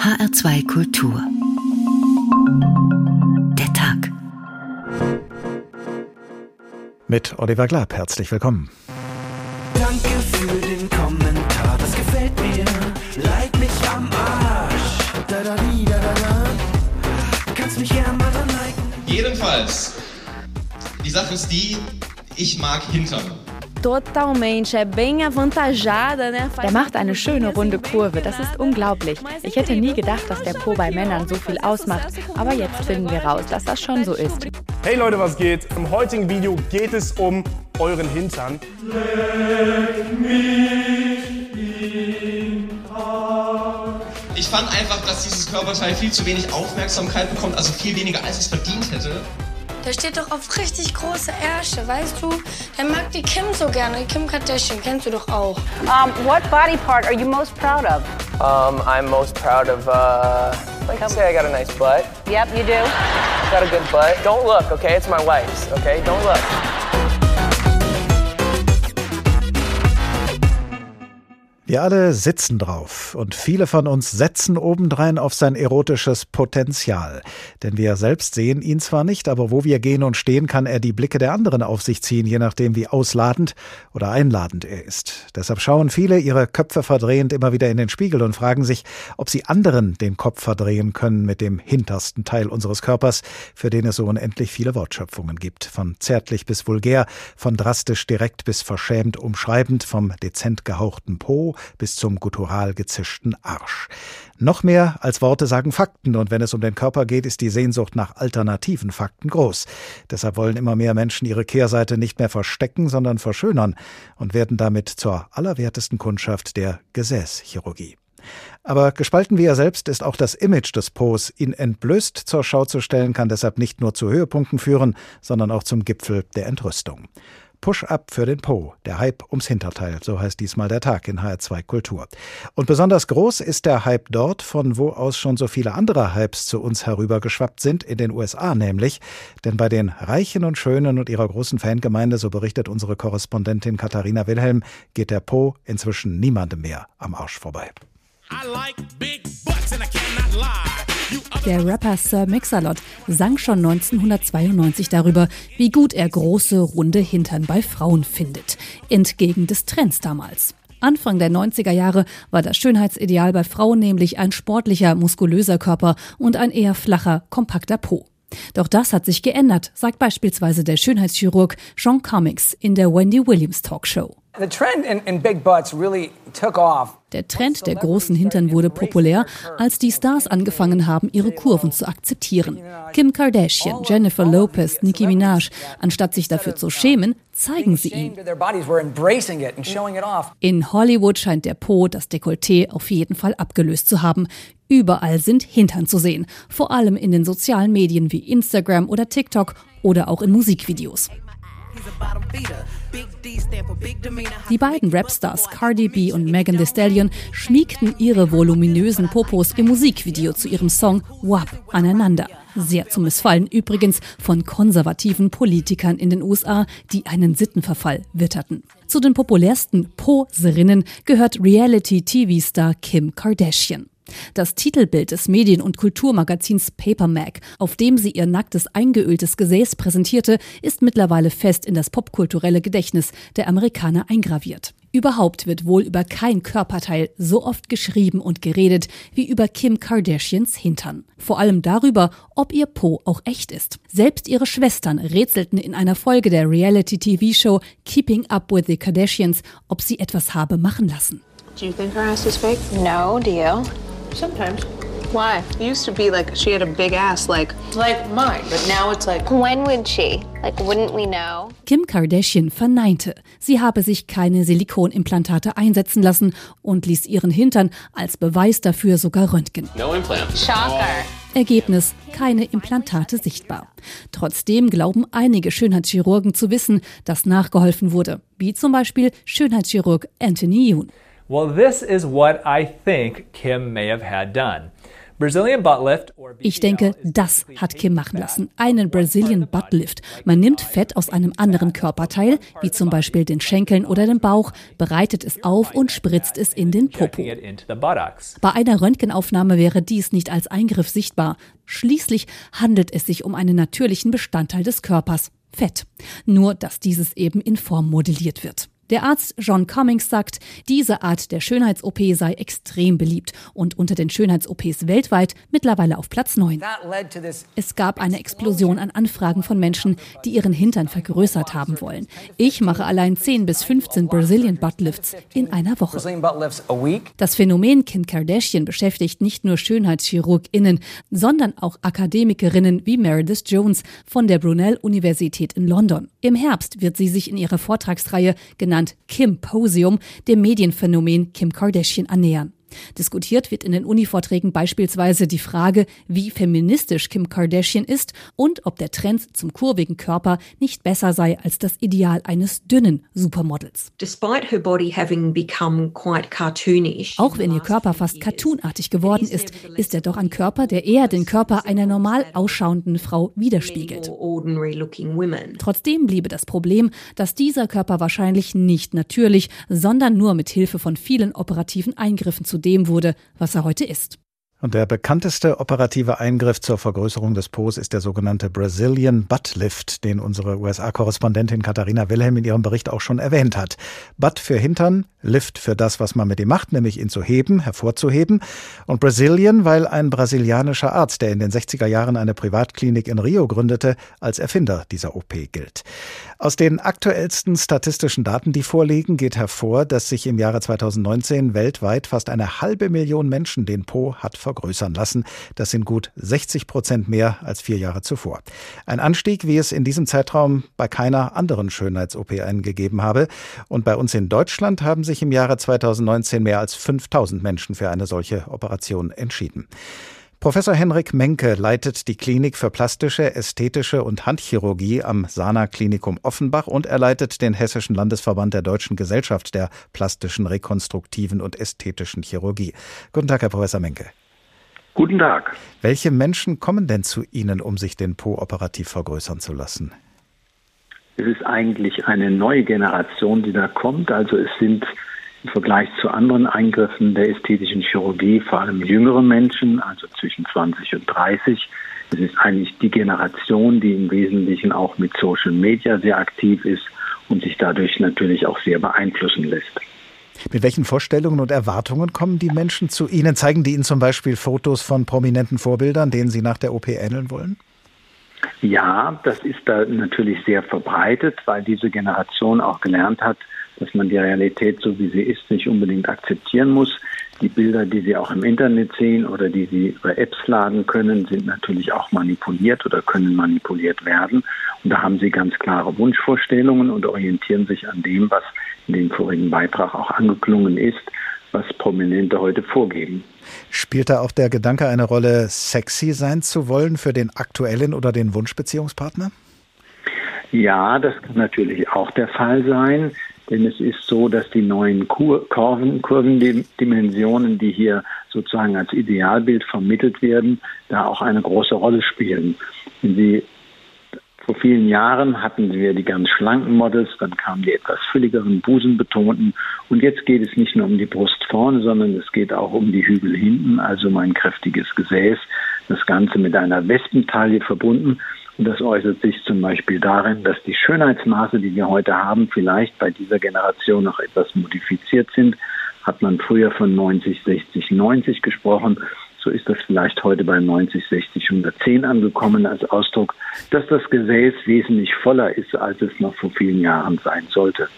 HR2 Kultur. Der Tag. Mit Oliver Glab, herzlich willkommen. Danke für den Kommentar, das gefällt mir. Leid mich am Arsch. Da da di, da da da. Kannst mich gern mal dran liken. Jedenfalls, die Sache ist die, ich mag Hintern. Totalmente, é bem avantajada, né? Der macht eine schöne runde Kurve, das ist unglaublich. Ich hätte nie gedacht, dass der Po bei Männern so viel ausmacht, aber jetzt finden wir raus, dass das schon so ist. Hey Leute, was geht? Im heutigen Video geht es um euren Hintern. Ich fand einfach, dass dieses Körperteil viel zu wenig Aufmerksamkeit bekommt, also viel weniger als es verdient hätte. Der steht doch auf richtig große Ärsche, weißt du? Der mag die Kim so gerne. Kim Kardashian kennst du doch auch. Um, what body part are you most proud of? Um, I'm most proud of, uh, like I say, I got a nice butt. Yep, you do. Got a good butt. Don't look, okay? It's my wife's, okay? Don't look. Wir alle sitzen drauf und viele von uns setzen obendrein auf sein erotisches Potenzial. Denn wir selbst sehen ihn zwar nicht, aber wo wir gehen und stehen, kann er die Blicke der anderen auf sich ziehen, je nachdem wie ausladend oder einladend er ist. Deshalb schauen viele ihre Köpfe verdrehend immer wieder in den Spiegel und fragen sich, ob sie anderen den Kopf verdrehen können mit dem hintersten Teil unseres Körpers, für den es so unendlich viele Wortschöpfungen gibt. Von zärtlich bis vulgär, von drastisch direkt bis verschämt umschreibend, vom dezent gehauchten Po bis zum guttural gezischten Arsch. Noch mehr als Worte sagen Fakten, und wenn es um den Körper geht, ist die Sehnsucht nach alternativen Fakten groß. Deshalb wollen immer mehr Menschen ihre Kehrseite nicht mehr verstecken, sondern verschönern und werden damit zur allerwertesten Kundschaft der Gesäßchirurgie. Aber gespalten wie er selbst ist auch das Image des Po's. Ihn entblößt zur Schau zu stellen, kann deshalb nicht nur zu Höhepunkten führen, sondern auch zum Gipfel der Entrüstung. Push-up für den Po, der Hype ums Hinterteil, so heißt diesmal der Tag in HR2 Kultur. Und besonders groß ist der Hype dort, von wo aus schon so viele andere Hypes zu uns herübergeschwappt sind, in den USA nämlich. Denn bei den Reichen und Schönen und ihrer großen Fangemeinde, so berichtet unsere Korrespondentin Katharina Wilhelm, geht der Po inzwischen niemandem mehr am Arsch vorbei. Der Rapper Sir Mix-a-Lot sang schon 1992 darüber, wie gut er große, runde Hintern bei Frauen findet. Entgegen des Trends damals. Anfang der 90er Jahre war das Schönheitsideal bei Frauen nämlich ein sportlicher, muskulöser Körper und ein eher flacher, kompakter Po. Doch das hat sich geändert, sagt beispielsweise der Schönheitschirurg Sean Comics in der Wendy Williams Talkshow. Der Trend der großen Hintern wurde populär, als die Stars angefangen haben, ihre Kurven zu akzeptieren. Kim Kardashian, Jennifer Lopez, Nicki Minaj, anstatt sich dafür zu schämen, zeigen sie ihn. In Hollywood scheint der Po das Dekolleté auf jeden Fall abgelöst zu haben. Überall sind Hintern zu sehen, vor allem in den sozialen Medien wie Instagram oder TikTok oder auch in Musikvideos. Die beiden Rapstars Cardi B und Megan Thee Stallion schmiegten ihre voluminösen Popos im Musikvideo zu ihrem Song WAP aneinander. Sehr zum Missfallen übrigens von konservativen Politikern in den USA, die einen Sittenverfall witterten. Zu den populärsten Poserinnen gehört Reality-TV-Star Kim Kardashian. Das Titelbild des Medien- und Kulturmagazins Paper Mag, auf dem sie ihr nacktes, eingeöltes Gesäß präsentierte, ist mittlerweile fest in das popkulturelle Gedächtnis der Amerikaner eingraviert. Überhaupt wird wohl über kein Körperteil so oft geschrieben und geredet wie über Kim Kardashians Hintern. Vor allem darüber, ob ihr Po auch echt ist. Selbst ihre Schwestern rätselten in einer Folge der Reality-TV-Show Keeping Up with the Kardashians, ob sie etwas habe machen lassen. Do you think her ass is fake? No, do you? Sometimes. Why? It used to be like she had a big ass, like like mine, but now it's like. When would she? Like, wouldn't we know? Kim Kardashian verneinte, sie habe sich keine Silikonimplantate einsetzen lassen und ließ ihren Hintern als Beweis dafür sogar röntgen. No implant. Shocker. Ergebnis, keine Implantate sichtbar. Trotzdem glauben einige Schönheitschirurgen zu wissen, dass nachgeholfen wurde, wie zum Beispiel Schönheitschirurg Anthony Yoon. Well, this is what I think Kim may have had done. Ich denke, das hat Kim machen lassen. Einen Brazilian Butt Lift. Man nimmt Fett aus einem anderen Körperteil, wie zum Beispiel den Schenkeln oder dem Bauch, bereitet es auf und spritzt es in den Popo. Bei einer Röntgenaufnahme wäre dies nicht als Eingriff sichtbar. Schließlich handelt es sich um einen natürlichen Bestandteil des Körpers. Fett. Nur, dass dieses eben in Form modelliert wird. Der Arzt John Cummings sagt, diese Art der Schönheits-OP sei extrem beliebt und unter den Schönheits-OPs weltweit mittlerweile auf Platz 9. Es gab eine Explosion an Anfragen von Menschen, die ihren Hintern vergrößert haben wollen. Ich mache allein 10 bis 15 Brazilian Butt Lifts in einer Woche. Das Phänomen Kim Kardashian beschäftigt nicht nur Schönheitschirurginnen, sondern auch Akademikerinnen wie Meredith Jones von der Brunel Universität in London. Im Herbst wird sie sich in ihrer Vortragsreihe genannt genannt Kim-Posium, dem Medienphänomen Kim Kardashian annähern. Diskutiert wird in den Uni-Vorträgen beispielsweise die Frage, wie feministisch Kim Kardashian ist und ob der Trend zum kurvigen Körper nicht besser sei als das Ideal eines dünnen Supermodels. Auch wenn ihr Körper fast cartoonartig geworden ist, ist er doch ein Körper, der eher den Körper einer normal ausschauenden Frau widerspiegelt. Trotzdem bliebe das Problem, dass dieser Körper wahrscheinlich nicht natürlich, sondern nur mit Hilfe von vielen operativen Eingriffen zu dem wurde, was er heute ist. Und der bekannteste operative Eingriff zur Vergrößerung des Po's ist der sogenannte Brazilian Butt Lift, den unsere USA-Korrespondentin Katharina Wilhelm in ihrem Bericht auch schon erwähnt hat. Butt für Hintern, Lift für das, was man mit ihm macht, nämlich ihn zu heben, hervorzuheben. Und Brazilian, weil ein brasilianischer Arzt, der in den 60er Jahren eine Privatklinik in Rio gründete, als Erfinder dieser OP gilt. Aus den aktuellsten statistischen Daten, die vorliegen, geht hervor, dass sich im Jahre 2019 weltweit fast eine halbe Million Menschen den Po hat vergrößern lassen. Das sind gut 60 Prozent mehr als vier Jahre zuvor. Ein Anstieg, wie es in diesem Zeitraum bei keiner anderen Schönheits-OP eingegeben habe. Und bei uns in Deutschland haben sich im Jahre 2019 mehr als 5000 Menschen für eine solche Operation entschieden. Professor Henrik Menke leitet die Klinik für plastische, ästhetische und Handchirurgie am Sana Klinikum Offenbach und er leitet den Hessischen Landesverband der Deutschen Gesellschaft der plastischen, rekonstruktiven und ästhetischen Chirurgie. Guten Tag, Herr Professor Menke. Guten Tag. Welche Menschen kommen denn zu Ihnen, um sich den Po operativ vergrößern zu lassen? Es ist eigentlich eine neue Generation, die da kommt. Also es sind im Vergleich zu anderen Eingriffen der ästhetischen Chirurgie vor allem jüngere Menschen, also zwischen 20 und 30. Es ist eigentlich die Generation, die im Wesentlichen auch mit Social Media sehr aktiv ist und sich dadurch natürlich auch sehr beeinflussen lässt. Mit welchen Vorstellungen und Erwartungen kommen die Menschen zu Ihnen? Zeigen die Ihnen zum Beispiel Fotos von prominenten Vorbildern, denen Sie nach der OP ähneln wollen? Ja, das ist da natürlich sehr verbreitet, weil diese Generation auch gelernt hat, dass man die Realität, so wie sie ist, nicht unbedingt akzeptieren muss. Die Bilder, die Sie auch im Internet sehen oder die Sie über Apps laden können, sind natürlich auch manipuliert oder können manipuliert werden. Und da haben Sie ganz klare Wunschvorstellungen und orientieren sich an dem, was in dem vorigen Beitrag auch angeklungen ist, was Prominente heute vorgeben. Spielt da auch der Gedanke eine Rolle, sexy sein zu wollen für den aktuellen oder den Wunschbeziehungspartner? Ja, das kann natürlich auch der Fall sein. Denn es ist so, dass die neuen Kurven, Kurvendimensionen, die hier sozusagen als Idealbild vermittelt werden, da auch eine große Rolle spielen. Wenn Sie vor vielen Jahren hatten wir die ganz schlanken Models, dann kamen die etwas fülligeren, busenbetonten. Und jetzt geht es nicht nur um die Brust vorne, sondern es geht auch um die Hügel hinten, also um ein kräftiges Gesäß. Das Ganze mit einer Wespentaille verbunden. Und das äußert sich zum Beispiel darin, dass die Schönheitsmaße, die wir heute haben, vielleicht bei dieser Generation noch etwas modifiziert sind. Hat man früher von 90, 60, 90 gesprochen, so ist das vielleicht heute bei 90, 60, 110 angekommen als Ausdruck, dass das Gesäß wesentlich voller ist, als es noch vor vielen Jahren sein sollte.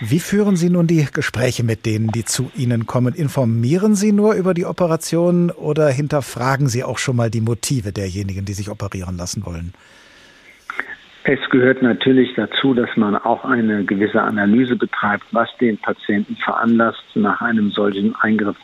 Wie führen Sie nun die Gespräche mit denen, die zu Ihnen kommen? Informieren Sie nur über die Operation oder hinterfragen Sie auch schon mal die Motive derjenigen, die sich operieren lassen wollen? Es gehört natürlich dazu, dass man auch eine gewisse Analyse betreibt, was den Patienten veranlasst, nach einem solchen Eingriff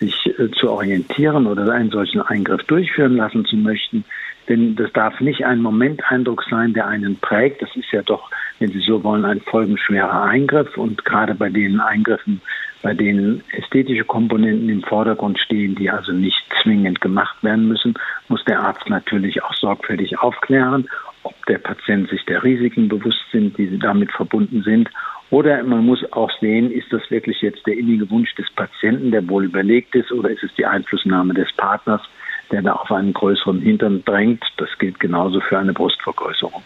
sich äh, zu orientieren oder einen solchen Eingriff durchführen lassen zu möchten. Denn das darf nicht ein Momenteindruck sein, der einen prägt. Das ist ja doch, wenn Sie so wollen, ein folgenschwerer Eingriff. Und gerade bei den Eingriffen bei denen ästhetische Komponenten im Vordergrund stehen, die also nicht zwingend gemacht werden müssen, muss der Arzt natürlich auch sorgfältig aufklären, ob der Patient sich der Risiken bewusst sind, die damit verbunden sind. Oder man muss auch sehen, ist das wirklich jetzt der innige Wunsch des Patienten, der wohl überlegt ist, oder ist es die Einflussnahme des Partners, der da auf einen größeren Hintern drängt. Das gilt genauso für eine Brustvergrößerung.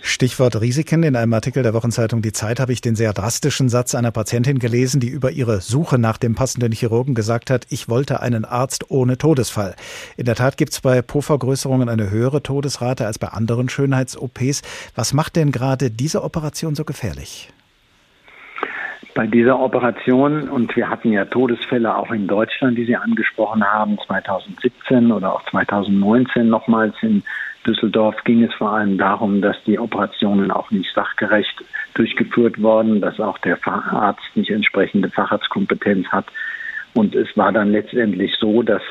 Stichwort Risiken. In einem Artikel der Wochenzeitung Die Zeit habe ich den sehr drastischen Satz einer Patientin gelesen, die über ihre Suche nach dem passenden Chirurgen gesagt hat, ich wollte einen Arzt ohne Todesfall. In der Tat gibt es bei Po-Vergrößerungen eine höhere Todesrate als bei anderen Schönheits-OPs. Was macht denn gerade diese Operation so gefährlich? Bei dieser Operation, und wir hatten ja Todesfälle auch in Deutschland, die Sie angesprochen haben, 2017 oder auch 2019 nochmals in Düsseldorf ging es vor allem darum, dass die Operationen auch nicht sachgerecht durchgeführt wurden, dass auch der Facharzt nicht entsprechende Facharztkompetenz hat. Und es war dann letztendlich so, dass,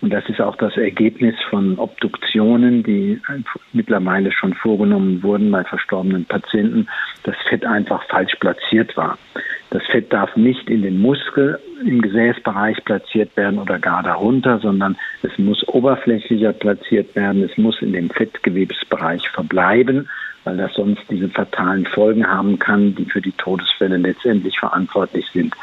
und das ist auch das Ergebnis von Obduktionen, die mittlerweile schon vorgenommen wurden bei verstorbenen Patienten, das Fett einfach falsch platziert war. Das Fett darf nicht in den Muskel im Gesäßbereich platziert werden oder gar darunter, sondern es muss oberflächlicher platziert werden. Es muss in dem Fettgewebsbereich verbleiben, weil das sonst diese fatalen Folgen haben kann, die für die Todesfälle letztendlich verantwortlich sind.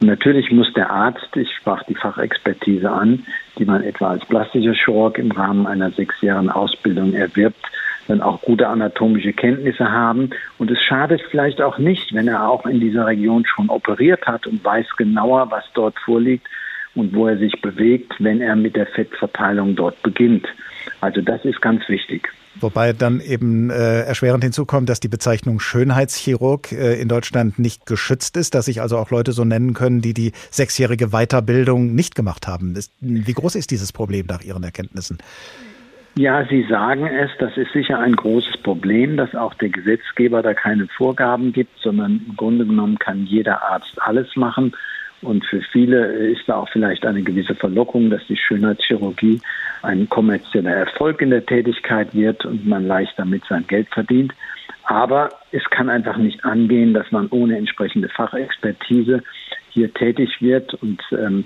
Natürlich muss der Arzt, ich sprach die Fachexpertise an, die man etwa als plastischer Chirurg im Rahmen einer sechsjährigen Ausbildung erwirbt, dann auch gute anatomische Kenntnisse haben. Und es schadet vielleicht auch nicht, wenn er auch in dieser Region schon operiert hat und weiß genauer, was dort vorliegt und wo er sich bewegt, wenn er mit der Fettverteilung dort beginnt. Also das ist ganz wichtig. Wobei dann eben äh, erschwerend hinzukommt, dass die Bezeichnung Schönheitschirurg äh, in Deutschland nicht geschützt ist, dass sich also auch Leute so nennen können, die die sechsjährige Weiterbildung nicht gemacht haben. Ist, wie groß ist dieses Problem nach Ihren Erkenntnissen? Ja, Sie sagen es, das ist sicher ein großes Problem, dass auch der Gesetzgeber da keine Vorgaben gibt, sondern im Grunde genommen kann jeder Arzt alles machen. Und für viele ist da auch vielleicht eine gewisse Verlockung, dass die Schönheitschirurgie ein kommerzieller Erfolg in der Tätigkeit wird und man leicht damit sein Geld verdient. Aber es kann einfach nicht angehen, dass man ohne entsprechende Fachexpertise hier tätig wird. Und ähm,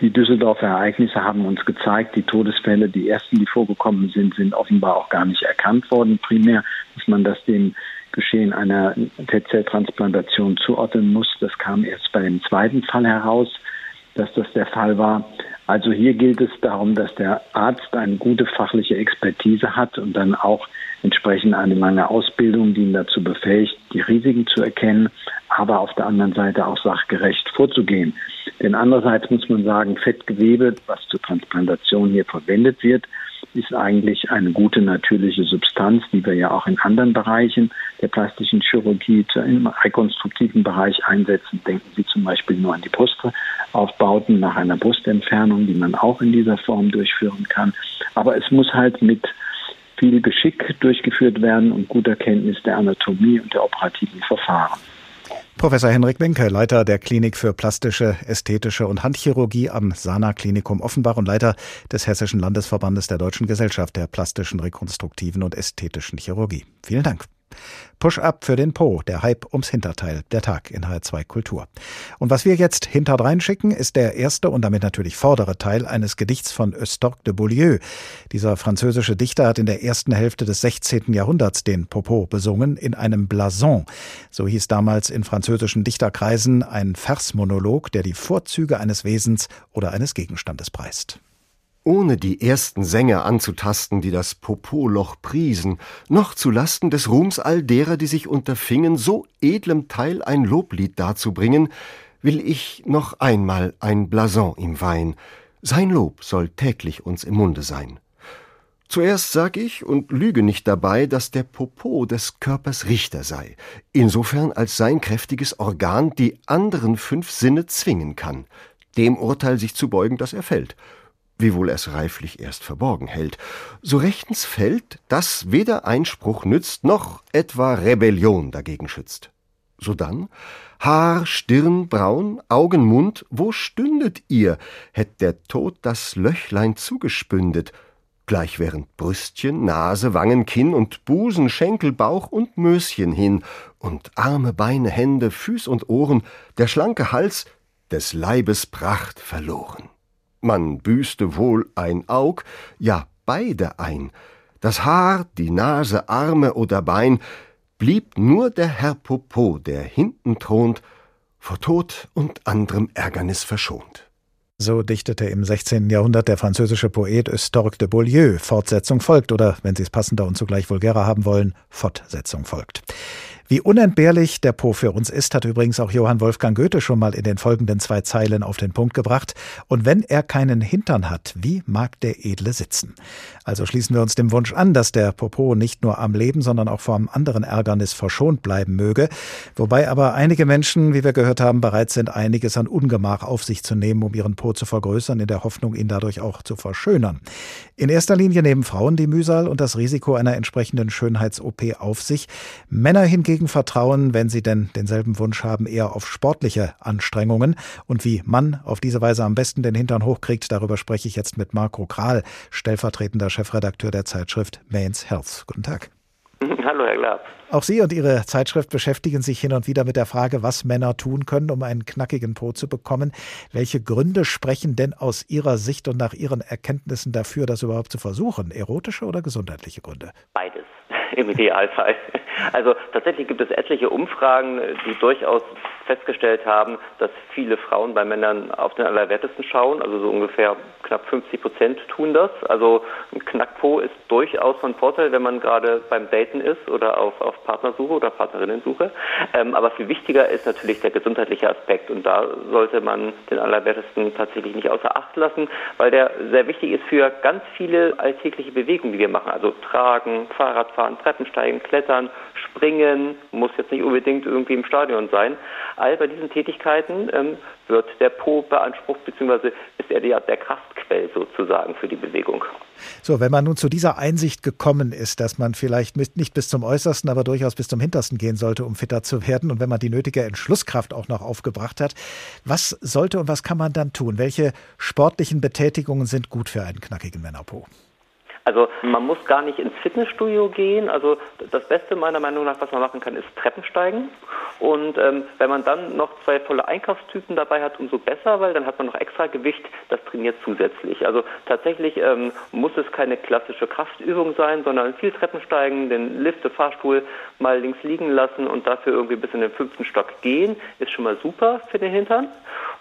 die Düsseldorfer Ereignisse haben uns gezeigt, die Todesfälle, die ersten, die vorgekommen sind, sind offenbar auch gar nicht erkannt worden. Primär, dass man das dem Geschehen einer Fettzelltransplantation zuordnen muss. Das kam erst bei dem zweiten Fall heraus, dass das der Fall war. Also hier gilt es darum, dass der Arzt eine gute fachliche Expertise hat und dann auch entsprechend eine lange Ausbildung, die ihn dazu befähigt, die Risiken zu erkennen, aber auf der anderen Seite auch sachgerecht vorzugehen. Denn andererseits muss man sagen, Fettgewebe, was zur Transplantation hier verwendet wird, ist eigentlich eine gute natürliche Substanz, die wir ja auch in anderen Bereichen der plastischen Chirurgie im rekonstruktiven Bereich einsetzen. Denken Sie zum Beispiel nur an die Brustaufbauten nach einer Brustentfernung, die man auch in dieser Form durchführen kann. Aber es muss halt mit viel Geschick durchgeführt werden und guter Kenntnis der Anatomie und der operativen Verfahren. Professor Henrik Wenke, Leiter der Klinik für plastische, ästhetische und Handchirurgie am Sana Klinikum Offenbach und Leiter des Hessischen Landesverbandes der Deutschen Gesellschaft der plastischen, rekonstruktiven und ästhetischen Chirurgie. Vielen Dank. Push-up für den Po, der Hype ums Hinterteil, der Tag in HR2 Kultur. Und was wir jetzt hinterdrein schicken, ist der erste und damit natürlich vordere Teil eines Gedichts von Eustorque de Beaulieu. Dieser französische Dichter hat in der ersten Hälfte des 16. Jahrhunderts den Popo besungen in einem Blason. So hieß damals in französischen Dichterkreisen ein Versmonolog, der die Vorzüge eines Wesens oder eines Gegenstandes preist ohne die ersten Sänger anzutasten, die das Popoloch priesen, noch zu Lasten des Ruhms all derer, die sich unterfingen, so edlem Teil ein Loblied darzubringen, will ich noch einmal ein Blason ihm weihen. Sein Lob soll täglich uns im Munde sein. Zuerst sag ich und lüge nicht dabei, dass der Popo des Körpers Richter sei, insofern als sein kräftiges Organ die anderen fünf Sinne zwingen kann, dem Urteil sich zu beugen, das er fällt, wiewohl er's reiflich erst verborgen hält, so rechtens fällt, dass weder Einspruch nützt, noch etwa Rebellion dagegen schützt. Sodann, Haar, Stirn, Braun, Augen, Mund, wo stündet ihr, hätt der Tod das Löchlein zugespündet, gleich während Brüstchen, Nase, Wangen, Kinn und Busen, Schenkel, Bauch und Möschen hin, und Arme, Beine, Hände, Füß und Ohren, der schlanke Hals, des Leibes Pracht verloren. Man büßte wohl ein Aug, ja beide ein, das Haar, die Nase, Arme oder Bein, blieb nur der Herr Popo, der hinten thront, vor Tod und anderem Ärgernis verschont. So dichtete im 16. Jahrhundert der französische Poet Eustorque de Beaulieu. Fortsetzung folgt oder, wenn Sie es passender und zugleich vulgärer haben wollen, Fortsetzung folgt. Wie unentbehrlich der Po für uns ist, hat übrigens auch Johann Wolfgang Goethe schon mal in den folgenden zwei Zeilen auf den Punkt gebracht. Und wenn er keinen Hintern hat, wie mag der Edle sitzen? Also schließen wir uns dem Wunsch an, dass der Popo nicht nur am Leben, sondern auch vor einem anderen Ärgernis verschont bleiben möge. Wobei aber einige Menschen, wie wir gehört haben, bereit sind, einiges an Ungemach auf sich zu nehmen, um ihren Po zu vergrößern, in der Hoffnung, ihn dadurch auch zu verschönern. In erster Linie nehmen Frauen die Mühsal und das Risiko einer entsprechenden Schönheits-OP auf sich. Männer hingegen hingegen vertrauen, wenn sie denn denselben Wunsch haben, eher auf sportliche Anstrengungen. Und wie man auf diese Weise am besten den Hintern hochkriegt, darüber spreche ich jetzt mit Marco Kral, stellvertretender Chefredakteur der Zeitschrift Mainz Health. Guten Tag. Hallo, Herr Glab. Auch Sie und Ihre Zeitschrift beschäftigen sich hin und wieder mit der Frage, was Männer tun können, um einen knackigen Po zu bekommen. Welche Gründe sprechen denn aus Ihrer Sicht und nach Ihren Erkenntnissen dafür, das überhaupt zu versuchen? Erotische oder gesundheitliche Gründe? Beides im Idealfall. Also tatsächlich gibt es etliche Umfragen, die durchaus festgestellt haben, dass viele Frauen bei Männern auf den Allerwertesten schauen. Also so ungefähr knapp 50 Prozent tun das. Also ein Knackpo ist durchaus von Vorteil, wenn man gerade beim Daten ist oder auf, auf Partnersuche oder Partnerinnensuche. Ähm, aber viel wichtiger ist natürlich der gesundheitliche Aspekt. Und da sollte man den Allerwertesten tatsächlich nicht außer Acht lassen, weil der sehr wichtig ist für ganz viele alltägliche Bewegungen, die wir machen. Also Tragen, Fahrradfahren, Treppensteigen, Klettern, Springen, muss jetzt nicht unbedingt irgendwie im Stadion sein. All bei diesen Tätigkeiten ähm, wird der Po beansprucht, beziehungsweise ist er der, der Kraftquell sozusagen für die Bewegung. So, wenn man nun zu dieser Einsicht gekommen ist, dass man vielleicht nicht bis zum Äußersten, aber durchaus bis zum Hintersten gehen sollte, um fitter zu werden, und wenn man die nötige Entschlusskraft auch noch aufgebracht hat, was sollte und was kann man dann tun? Welche sportlichen Betätigungen sind gut für einen knackigen Männerpo? Also man muss gar nicht ins Fitnessstudio gehen. Also das Beste meiner Meinung nach, was man machen kann, ist Treppensteigen. Und ähm, wenn man dann noch zwei volle Einkaufstypen dabei hat, umso besser, weil dann hat man noch extra Gewicht, das trainiert zusätzlich. Also tatsächlich ähm, muss es keine klassische Kraftübung sein, sondern viel Treppensteigen, den Lift, den Fahrstuhl mal links liegen lassen und dafür irgendwie bis in den fünften Stock gehen, ist schon mal super für den Hintern.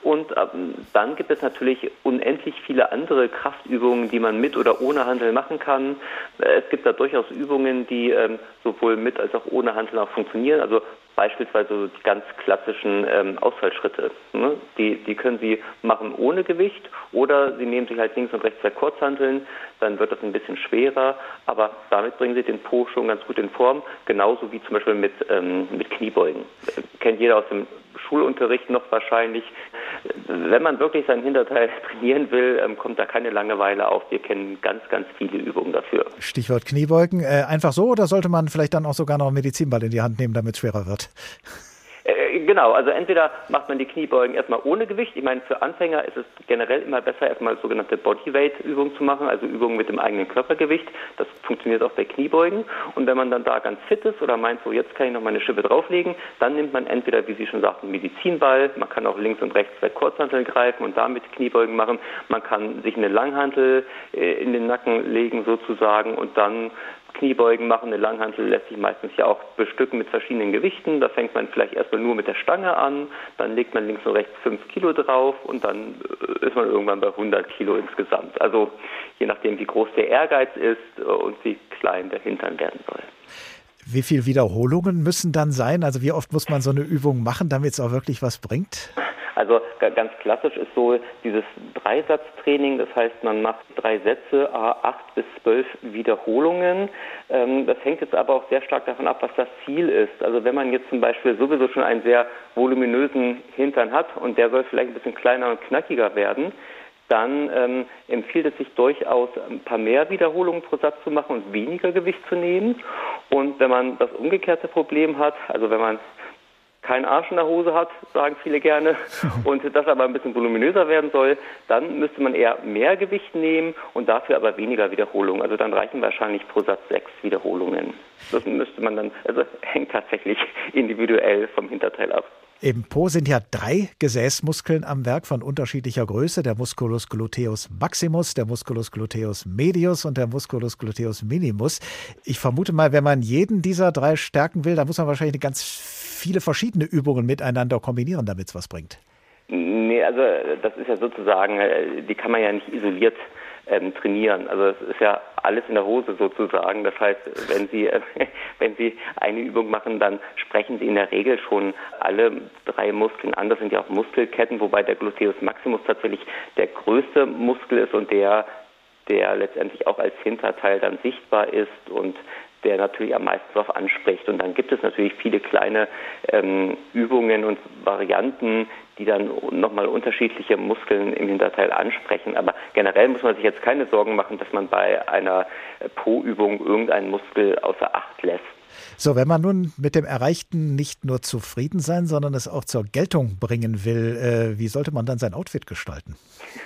Und ähm, dann gibt es natürlich unendlich viele andere Kraftübungen, die man mit oder ohne Handel machen kann. Äh, es gibt da durchaus Übungen, die ähm, sowohl mit als auch ohne Handel auch funktionieren. Also beispielsweise die ganz klassischen ähm, Ausfallschritte. Ne? Die, die können Sie machen ohne Gewicht oder Sie nehmen sich halt links und rechts zwei Kurzhanteln, dann wird das ein bisschen schwerer, aber damit bringen Sie den Po schon ganz gut in Form, genauso wie zum Beispiel mit, ähm, mit Kniebeugen. Äh, kennt jeder aus dem Schulunterricht noch wahrscheinlich. Wenn man wirklich sein Hinterteil trainieren will, ähm, kommt da keine Langeweile auf. Wir kennen ganz, ganz viele Übungen dafür. Stichwort Kniebeugen. Äh, einfach so oder sollte man vielleicht dann auch sogar noch einen Medizinball in die Hand nehmen, damit es schwerer wird? Äh, genau, also entweder macht man die Kniebeugen erstmal ohne Gewicht. Ich meine, für Anfänger ist es generell immer besser, erstmal sogenannte Bodyweight-Übungen zu machen, also Übungen mit dem eigenen Körpergewicht. Das funktioniert auch bei Kniebeugen. Und wenn man dann da ganz fit ist oder meint, so jetzt kann ich noch meine Schippe drauflegen, dann nimmt man entweder, wie Sie schon sagten, Medizinball. Man kann auch links und rechts zwei Kurzhanteln greifen und damit Kniebeugen machen. Man kann sich eine Langhantel äh, in den Nacken legen sozusagen und dann Kniebeugen machen. Eine Langhantel lässt sich meistens ja auch bestücken mit verschiedenen Gewichten. Da fängt man vielleicht erstmal nur mit der Stange an, dann legt man links und rechts 5 Kilo drauf und dann äh, ist man irgendwann bei 100 Kilo insgesamt. Also je nachdem, wie groß der Ehrgeiz ist und wie klein der Hintern werden soll. Wie viele Wiederholungen müssen dann sein? Also wie oft muss man so eine Übung machen, damit es auch wirklich was bringt? Also ganz klassisch ist so dieses Dreisatztraining, das heißt, man macht drei Sätze, acht bis zwölf Wiederholungen. Ähm, das hängt jetzt aber auch sehr stark davon ab, was das Ziel ist. Also wenn man jetzt zum Beispiel sowieso schon einen sehr voluminösen Hintern hat und der soll vielleicht ein bisschen kleiner und knackiger werden, dann ähm, empfiehlt es sich durchaus, ein paar mehr Wiederholungen pro Satz zu machen und weniger Gewicht zu nehmen. Und wenn man das umgekehrte Problem hat, also wenn man keinen Arsch in der Hose hat, sagen viele gerne, und das aber ein bisschen voluminöser werden soll, dann müsste man eher mehr Gewicht nehmen und dafür aber weniger Wiederholungen. Also dann reichen wahrscheinlich pro Satz sechs Wiederholungen. Das müsste man dann, also hängt tatsächlich individuell vom Hinterteil ab. Im Po sind ja drei Gesäßmuskeln am Werk von unterschiedlicher Größe. Der Musculus gluteus maximus, der Musculus gluteus medius und der Musculus gluteus minimus. Ich vermute mal, wenn man jeden dieser drei stärken will, dann muss man wahrscheinlich ganz viele verschiedene Übungen miteinander kombinieren, damit es was bringt. Nee, also das ist ja sozusagen, äh, die kann man ja nicht isoliert ähm, trainieren. Also es ist ja alles in der Hose sozusagen. Das heißt, wenn Sie, äh, wenn Sie eine Übung machen, dann sprechen Sie in der Regel schon alle drei Muskeln an. Das sind ja auch Muskelketten, wobei der Gluteus maximus tatsächlich der größte Muskel ist und der der letztendlich auch als Hinterteil dann sichtbar ist und der natürlich am meisten darauf anspricht. Und dann gibt es natürlich viele kleine ähm, Übungen und Varianten, die dann nochmal unterschiedliche Muskeln im Hinterteil ansprechen. Aber generell muss man sich jetzt keine Sorgen machen, dass man bei einer Po-Übung irgendeinen Muskel außer Acht lässt. So, wenn man nun mit dem Erreichten nicht nur zufrieden sein, sondern es auch zur Geltung bringen will, äh, wie sollte man dann sein Outfit gestalten?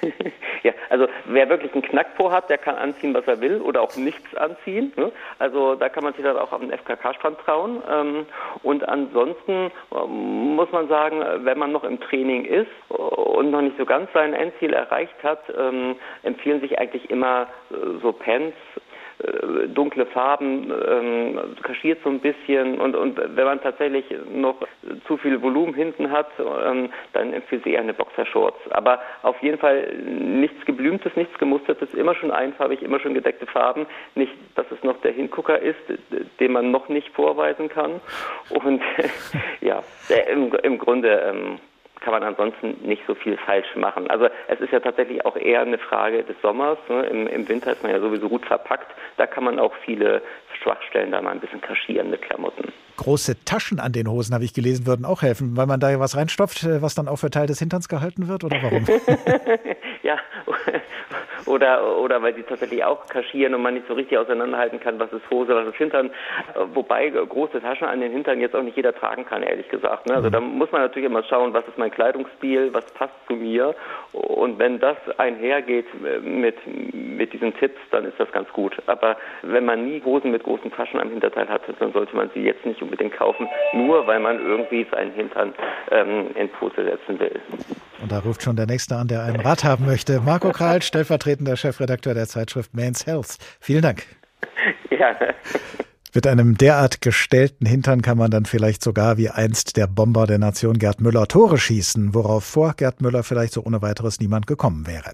Ja, also wer wirklich einen Knackpo hat, der kann anziehen, was er will oder auch nichts anziehen. Ne? Also da kann man sich dann auch auf den FKK-Strand trauen. Ähm, und ansonsten ähm, muss man sagen, wenn man noch im Training ist und noch nicht so ganz sein Endziel erreicht hat, ähm, empfehlen sich eigentlich immer äh, so Pants äh, dunkle Farben, ähm, kaschiert so ein bisschen und, und wenn man tatsächlich noch zu viel Volumen hinten hat, ähm, dann empfiehlt sich eher eine Boxershorts. Aber auf jeden Fall nichts geblümtes, nichts gemustertes, immer schon einfarbig, immer schon gedeckte Farben. Nicht, dass es noch der Hingucker ist, den man noch nicht vorweisen kann. Und ja, im, im Grunde ähm, kann man ansonsten nicht so viel falsch machen. Also es ist ja tatsächlich auch eher eine Frage des Sommers. Ne? Im, Im, Winter ist man ja sowieso gut verpackt. Da kann man auch viele Schwachstellen da mal ein bisschen kaschieren mit Klamotten. Große Taschen an den Hosen, habe ich gelesen, würden auch helfen, weil man da ja was reinstopft, äh, was dann auch für Teil des Hinterns gehalten wird, oder warum? ja, oder, oder weil sie tatsächlich auch kaschieren und man nicht so richtig auseinanderhalten kann, was ist Hose, was ist Hintern. Wobei große Taschen an den Hintern jetzt auch nicht jeder tragen kann, ehrlich gesagt. Ne? Also mhm. da muss man natürlich immer schauen, was ist mein Kleidungsstil, was passt zu mir. Und wenn das einhergeht mit, mit diesen Tipps, dann ist das ganz gut. Aber wenn man nie Hosen mit großen Taschen am Hinterteil hat, dann sollte man sie jetzt nicht unbedingt kaufen, nur weil man irgendwie seinen Hintern ähm, in Pose setzen will. Und da ruft schon der Nächste an, der einen Rat haben möchte. Marco Kral, stellvertretender Chefredakteur der Zeitschrift Man's Health. Vielen Dank. Ja. Mit einem derart gestellten Hintern kann man dann vielleicht sogar wie einst der Bomber der Nation Gerd Müller Tore schießen, worauf vor Gerd Müller vielleicht so ohne weiteres niemand gekommen wäre.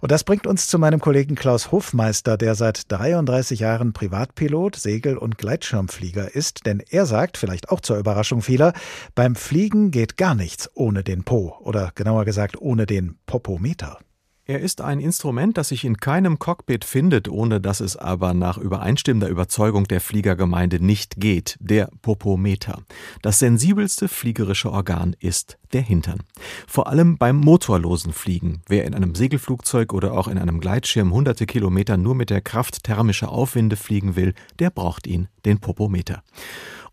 Und das bringt uns zu meinem Kollegen Klaus Hofmeister, der seit 33 Jahren Privatpilot, Segel- und Gleitschirmflieger ist, denn er sagt, vielleicht auch zur Überraschung vieler, beim Fliegen geht gar nichts ohne den Po oder genauer gesagt ohne den Popometer. Er ist ein Instrument, das sich in keinem Cockpit findet, ohne dass es aber nach übereinstimmender Überzeugung der Fliegergemeinde nicht geht, der Popometer. Das sensibelste fliegerische Organ ist der Hintern. Vor allem beim motorlosen Fliegen. Wer in einem Segelflugzeug oder auch in einem Gleitschirm hunderte Kilometer nur mit der Kraft thermischer Aufwinde fliegen will, der braucht ihn, den Popometer.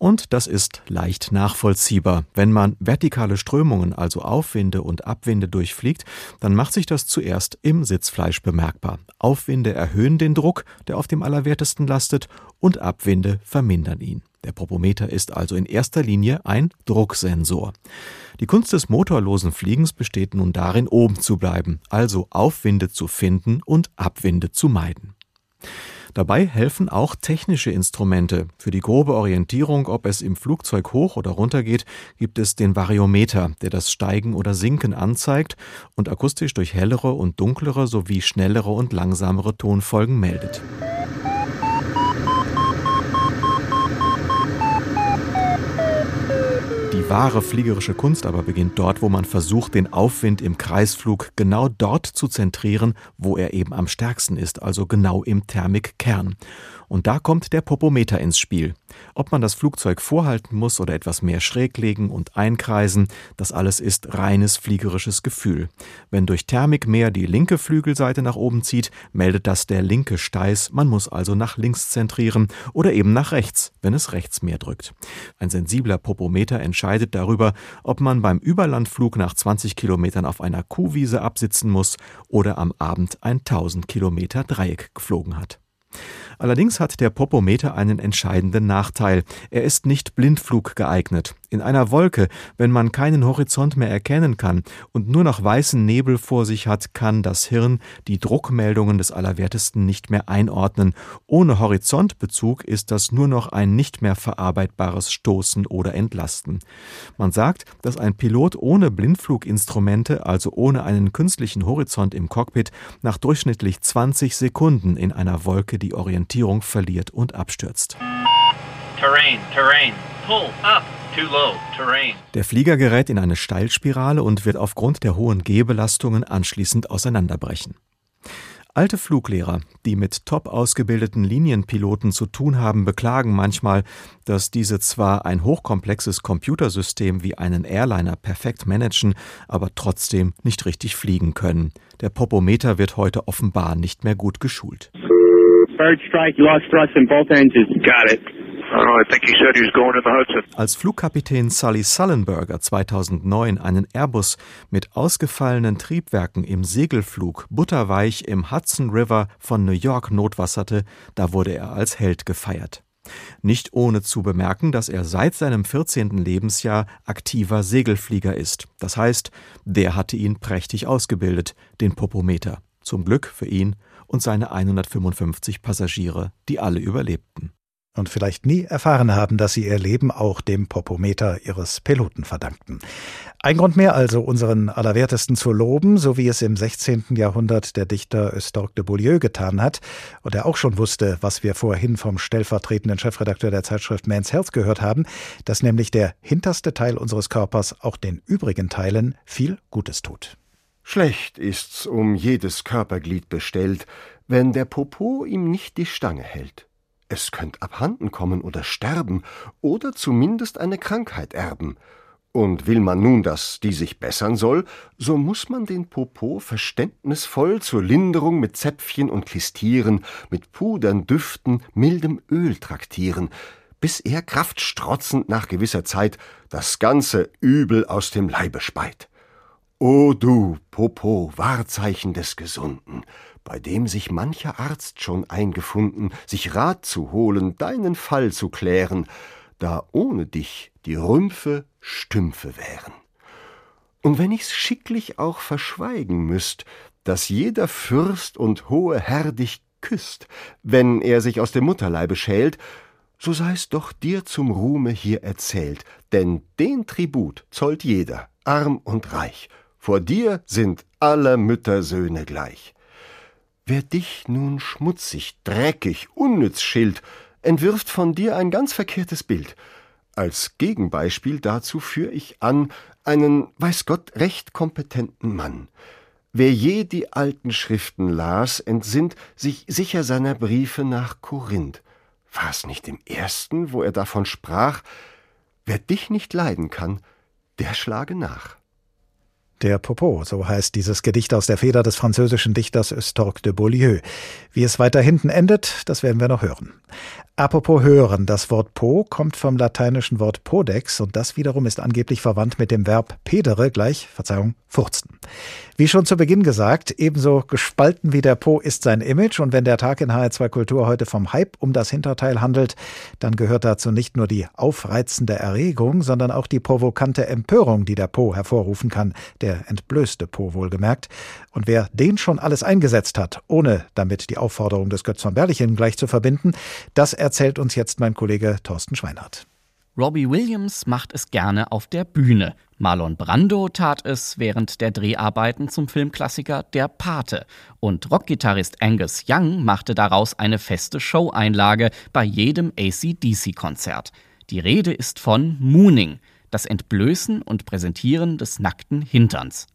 Und das ist leicht nachvollziehbar. Wenn man vertikale Strömungen, also Aufwinde und Abwinde durchfliegt, dann macht sich das zuerst im Sitzfleisch bemerkbar. Aufwinde erhöhen den Druck, der auf dem Allerwertesten lastet, und Abwinde vermindern ihn. Der Propometer ist also in erster Linie ein Drucksensor. Die Kunst des motorlosen Fliegens besteht nun darin, oben zu bleiben, also Aufwinde zu finden und Abwinde zu meiden. Dabei helfen auch technische Instrumente. Für die grobe Orientierung, ob es im Flugzeug hoch oder runter geht, gibt es den Variometer, der das Steigen oder Sinken anzeigt und akustisch durch hellere und dunklere sowie schnellere und langsamere Tonfolgen meldet. Wahre fliegerische Kunst aber beginnt dort, wo man versucht, den Aufwind im Kreisflug genau dort zu zentrieren, wo er eben am stärksten ist, also genau im Thermikkern. Und da kommt der Popometer ins Spiel. Ob man das Flugzeug vorhalten muss oder etwas mehr schräg legen und einkreisen, das alles ist reines fliegerisches Gefühl. Wenn durch Thermik mehr die linke Flügelseite nach oben zieht, meldet das der linke Steiß, man muss also nach links zentrieren oder eben nach rechts, wenn es rechts mehr drückt. Ein sensibler Popometer entscheidet darüber, ob man beim Überlandflug nach 20 Kilometern auf einer Kuhwiese absitzen muss oder am Abend ein 1000 Kilometer Dreieck geflogen hat. Allerdings hat der Popometer einen entscheidenden Nachteil. Er ist nicht Blindflug geeignet. In einer Wolke, wenn man keinen Horizont mehr erkennen kann und nur noch weißen Nebel vor sich hat, kann das Hirn die Druckmeldungen des Allerwertesten nicht mehr einordnen. Ohne Horizontbezug ist das nur noch ein nicht mehr verarbeitbares Stoßen oder Entlasten. Man sagt, dass ein Pilot ohne Blindfluginstrumente, also ohne einen künstlichen Horizont im Cockpit, nach durchschnittlich 20 Sekunden in einer Wolke die Orientierung verliert und abstürzt. Terrain, terrain, pull up. Der Flieger gerät in eine Steilspirale und wird aufgrund der hohen Gehbelastungen anschließend auseinanderbrechen. Alte Fluglehrer, die mit top ausgebildeten Linienpiloten zu tun haben, beklagen manchmal, dass diese zwar ein hochkomplexes Computersystem wie einen Airliner perfekt managen, aber trotzdem nicht richtig fliegen können. Der Popometer wird heute offenbar nicht mehr gut geschult. Third strike, you lost thrust in both engines. Got it. Als Flugkapitän Sully Sullenberger 2009 einen Airbus mit ausgefallenen Triebwerken im Segelflug butterweich im Hudson River von New York notwasserte, da wurde er als Held gefeiert. Nicht ohne zu bemerken, dass er seit seinem 14. Lebensjahr aktiver Segelflieger ist. Das heißt, der hatte ihn prächtig ausgebildet, den Popometer. Zum Glück für ihn und seine 155 Passagiere, die alle überlebten und vielleicht nie erfahren haben, dass sie ihr Leben auch dem Popometer ihres Piloten verdankten. Ein Grund mehr also, unseren Allerwertesten zu loben, so wie es im 16. Jahrhundert der Dichter Eustorque de Beaulieu getan hat und er auch schon wusste, was wir vorhin vom stellvertretenden Chefredakteur der Zeitschrift Man's Health gehört haben, dass nämlich der hinterste Teil unseres Körpers auch den übrigen Teilen viel Gutes tut. Schlecht ist's um jedes Körperglied bestellt, wenn der Popo ihm nicht die Stange hält. Es könnt abhanden kommen oder sterben oder zumindest eine Krankheit erben. Und will man nun, dass die sich bessern soll, so muss man den Popo verständnisvoll zur Linderung mit Zäpfchen und Klistieren, mit Pudern, Düften, mildem Öl traktieren, bis er kraftstrotzend nach gewisser Zeit das ganze Übel aus dem Leibe speit. O du, Popo, Wahrzeichen des Gesunden, bei dem sich mancher Arzt schon eingefunden, sich Rat zu holen, deinen Fall zu klären, da ohne dich die Rümpfe Stümpfe wären. Und wenn ich's schicklich auch verschweigen müßt, dass jeder Fürst und hohe Herr dich küsst, wenn er sich aus dem Mutterleibe schält, so sei's doch dir zum Ruhme hier erzählt, denn den Tribut zollt jeder, arm und reich, vor dir sind aller Mütter Söhne gleich. Wer dich nun schmutzig, dreckig, unnütz schilt, entwirft von dir ein ganz verkehrtes Bild. Als Gegenbeispiel dazu führ ich an einen, weiß Gott, recht kompetenten Mann. Wer je die alten Schriften las, entsinnt sich sicher seiner Briefe nach Korinth. War's nicht im ersten, wo er davon sprach, wer dich nicht leiden kann, der schlage nach. Der Popo, so heißt dieses Gedicht aus der Feder des französischen Dichters Eustorque de Beaulieu. Wie es weiter hinten endet, das werden wir noch hören. Apropos hören, das Wort po kommt vom lateinischen Wort podex und das wiederum ist angeblich verwandt mit dem Verb pedere gleich, Verzeihung, furzen. Wie schon zu Beginn gesagt, ebenso gespalten wie der Po ist sein Image und wenn der Tag in HR2 Kultur heute vom Hype um das Hinterteil handelt, dann gehört dazu nicht nur die aufreizende Erregung, sondern auch die provokante Empörung, die der Po hervorrufen kann, der entblößte Po wohlgemerkt. Und wer den schon alles eingesetzt hat, ohne damit die Aufforderung des Götz von Berlichen gleich zu verbinden, das erzählt uns jetzt mein Kollege Thorsten Schweinhardt. Robbie Williams macht es gerne auf der Bühne. Marlon Brando tat es während der Dreharbeiten zum Filmklassiker Der Pate. Und Rockgitarrist Angus Young machte daraus eine feste Showeinlage bei jedem ACDC-Konzert. Die Rede ist von Mooning, das Entblößen und Präsentieren des nackten Hinterns.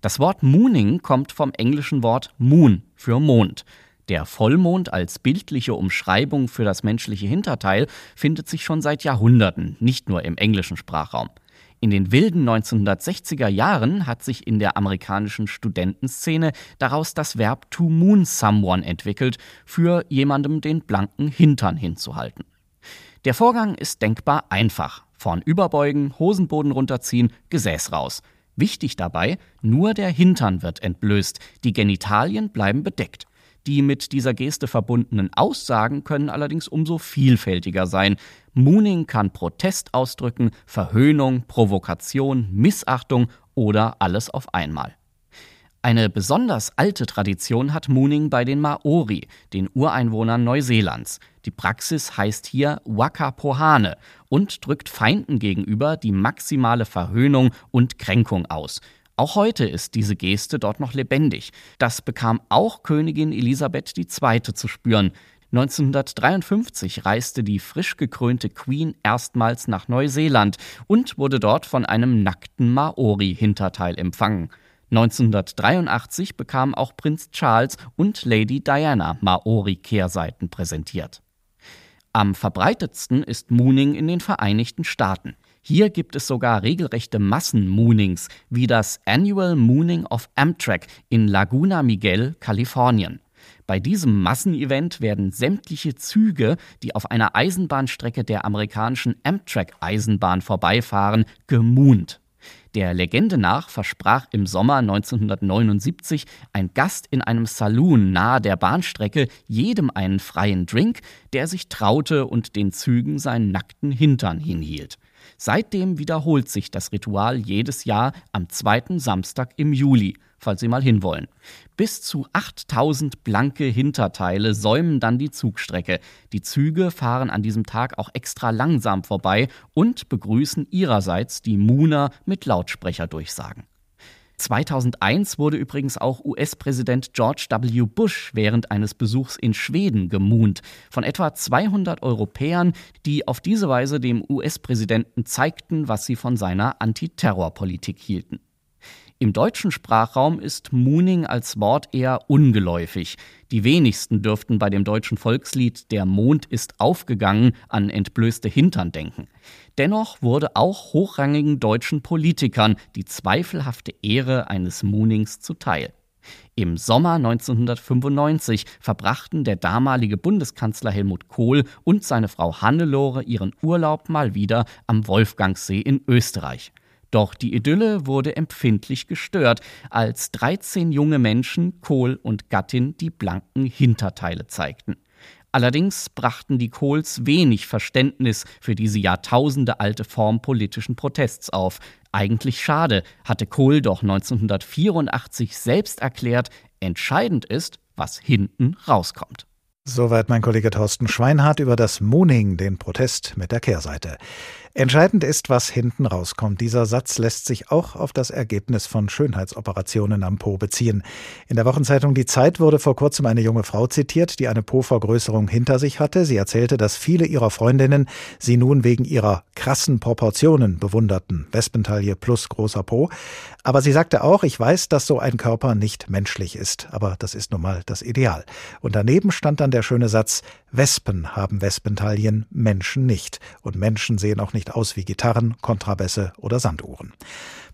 Das Wort Mooning kommt vom englischen Wort Moon für Mond. Der Vollmond als bildliche Umschreibung für das menschliche Hinterteil findet sich schon seit Jahrhunderten, nicht nur im englischen Sprachraum. In den wilden 1960er Jahren hat sich in der amerikanischen Studentenszene daraus das Verb to moon someone entwickelt, für jemandem den blanken Hintern hinzuhalten. Der Vorgang ist denkbar einfach. Vorn überbeugen, Hosenboden runterziehen, Gesäß raus. Wichtig dabei, nur der Hintern wird entblößt, die Genitalien bleiben bedeckt. Die mit dieser Geste verbundenen Aussagen können allerdings umso vielfältiger sein. Mooning kann Protest ausdrücken, Verhöhnung, Provokation, Missachtung oder alles auf einmal. Eine besonders alte Tradition hat Mooning bei den Maori, den Ureinwohnern Neuseelands. Die Praxis heißt hier Waka Pohane und drückt Feinden gegenüber die maximale Verhöhnung und Kränkung aus. Auch heute ist diese Geste dort noch lebendig. Das bekam auch Königin Elisabeth II. zu spüren. 1953 reiste die frisch gekrönte Queen erstmals nach Neuseeland und wurde dort von einem nackten Maori-Hinterteil empfangen. 1983 bekamen auch Prinz Charles und Lady Diana Maori-Kehrseiten präsentiert. Am verbreitetsten ist Mooning in den Vereinigten Staaten. Hier gibt es sogar regelrechte Massenmoonings, wie das Annual Mooning of Amtrak in Laguna Miguel, Kalifornien. Bei diesem Massenevent werden sämtliche Züge, die auf einer Eisenbahnstrecke der amerikanischen Amtrak-Eisenbahn vorbeifahren, gemoont. Der Legende nach versprach im Sommer 1979 ein Gast in einem Saloon nahe der Bahnstrecke jedem einen freien Drink, der sich traute und den Zügen seinen nackten Hintern hinhielt. Seitdem wiederholt sich das Ritual jedes Jahr am zweiten Samstag im Juli, falls Sie mal hinwollen. Bis zu 8000 blanke Hinterteile säumen dann die Zugstrecke. Die Züge fahren an diesem Tag auch extra langsam vorbei und begrüßen ihrerseits die Muna mit Lautsprecherdurchsagen. 2001 wurde übrigens auch US-Präsident George W. Bush während eines Besuchs in Schweden gemunt von etwa 200 Europäern, die auf diese Weise dem US-Präsidenten zeigten, was sie von seiner Antiterrorpolitik hielten. Im deutschen Sprachraum ist Mooning als Wort eher ungeläufig. Die wenigsten dürften bei dem deutschen Volkslied Der Mond ist aufgegangen an entblößte Hintern denken. Dennoch wurde auch hochrangigen deutschen Politikern die zweifelhafte Ehre eines Moonings zuteil. Im Sommer 1995 verbrachten der damalige Bundeskanzler Helmut Kohl und seine Frau Hannelore ihren Urlaub mal wieder am Wolfgangsee in Österreich. Doch die Idylle wurde empfindlich gestört, als 13 junge Menschen Kohl und Gattin die blanken Hinterteile zeigten. Allerdings brachten die Kohls wenig Verständnis für diese Jahrtausende alte Form politischen Protests auf. Eigentlich schade, hatte Kohl doch 1984 selbst erklärt, entscheidend ist, was hinten rauskommt. Soweit mein Kollege Thorsten Schweinhardt über das Mooning, den Protest mit der Kehrseite. Entscheidend ist, was hinten rauskommt. Dieser Satz lässt sich auch auf das Ergebnis von Schönheitsoperationen am Po beziehen. In der Wochenzeitung Die Zeit wurde vor kurzem eine junge Frau zitiert, die eine Po-Vergrößerung hinter sich hatte. Sie erzählte, dass viele ihrer Freundinnen sie nun wegen ihrer krassen Proportionen bewunderten. Wespentaille plus großer Po. Aber sie sagte auch, ich weiß, dass so ein Körper nicht menschlich ist. Aber das ist nun mal das Ideal. Und daneben stand dann der schöne Satz, Wespen haben Wespentaillen, Menschen nicht. Und Menschen sehen auch nicht aus wie Gitarren, Kontrabässe oder Sanduhren.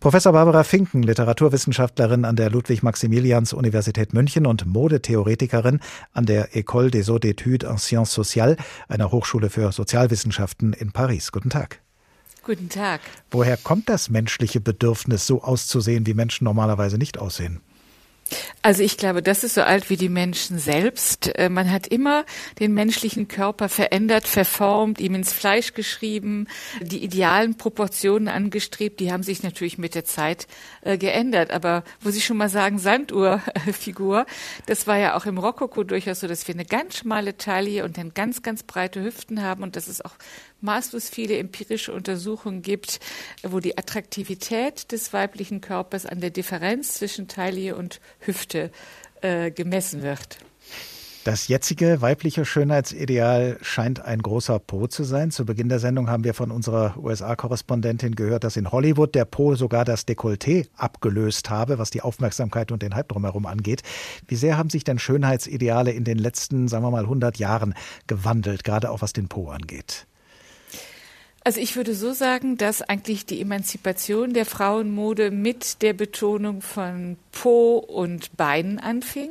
Professor Barbara Finken, Literaturwissenschaftlerin an der Ludwig-Maximilians-Universität München und Modetheoretikerin an der École des Hautes études en Sciences Sociales, einer Hochschule für Sozialwissenschaften in Paris. Guten Tag. Guten Tag. Woher kommt das menschliche Bedürfnis, so auszusehen, wie Menschen normalerweise nicht aussehen? Also ich glaube, das ist so alt wie die Menschen selbst. Äh, man hat immer den menschlichen Körper verändert, verformt, ihm ins Fleisch geschrieben, die idealen Proportionen angestrebt. Die haben sich natürlich mit der Zeit äh, geändert. Aber wo Sie schon mal sagen, Sanduhrfigur, das war ja auch im Rokoko durchaus so, dass wir eine ganz schmale Taille und dann ganz, ganz breite Hüften haben und dass es auch maßlos viele empirische Untersuchungen gibt, wo die Attraktivität des weiblichen Körpers an der Differenz zwischen Taille und Hüfte äh, gemessen wird. Das jetzige weibliche Schönheitsideal scheint ein großer Po zu sein. Zu Beginn der Sendung haben wir von unserer USA-Korrespondentin gehört, dass in Hollywood der Po sogar das Dekolleté abgelöst habe, was die Aufmerksamkeit und den Hype drumherum angeht. Wie sehr haben sich denn Schönheitsideale in den letzten, sagen wir mal, 100 Jahren gewandelt, gerade auch was den Po angeht? Also ich würde so sagen, dass eigentlich die Emanzipation der Frauenmode mit der Betonung von Po und Beinen anfing.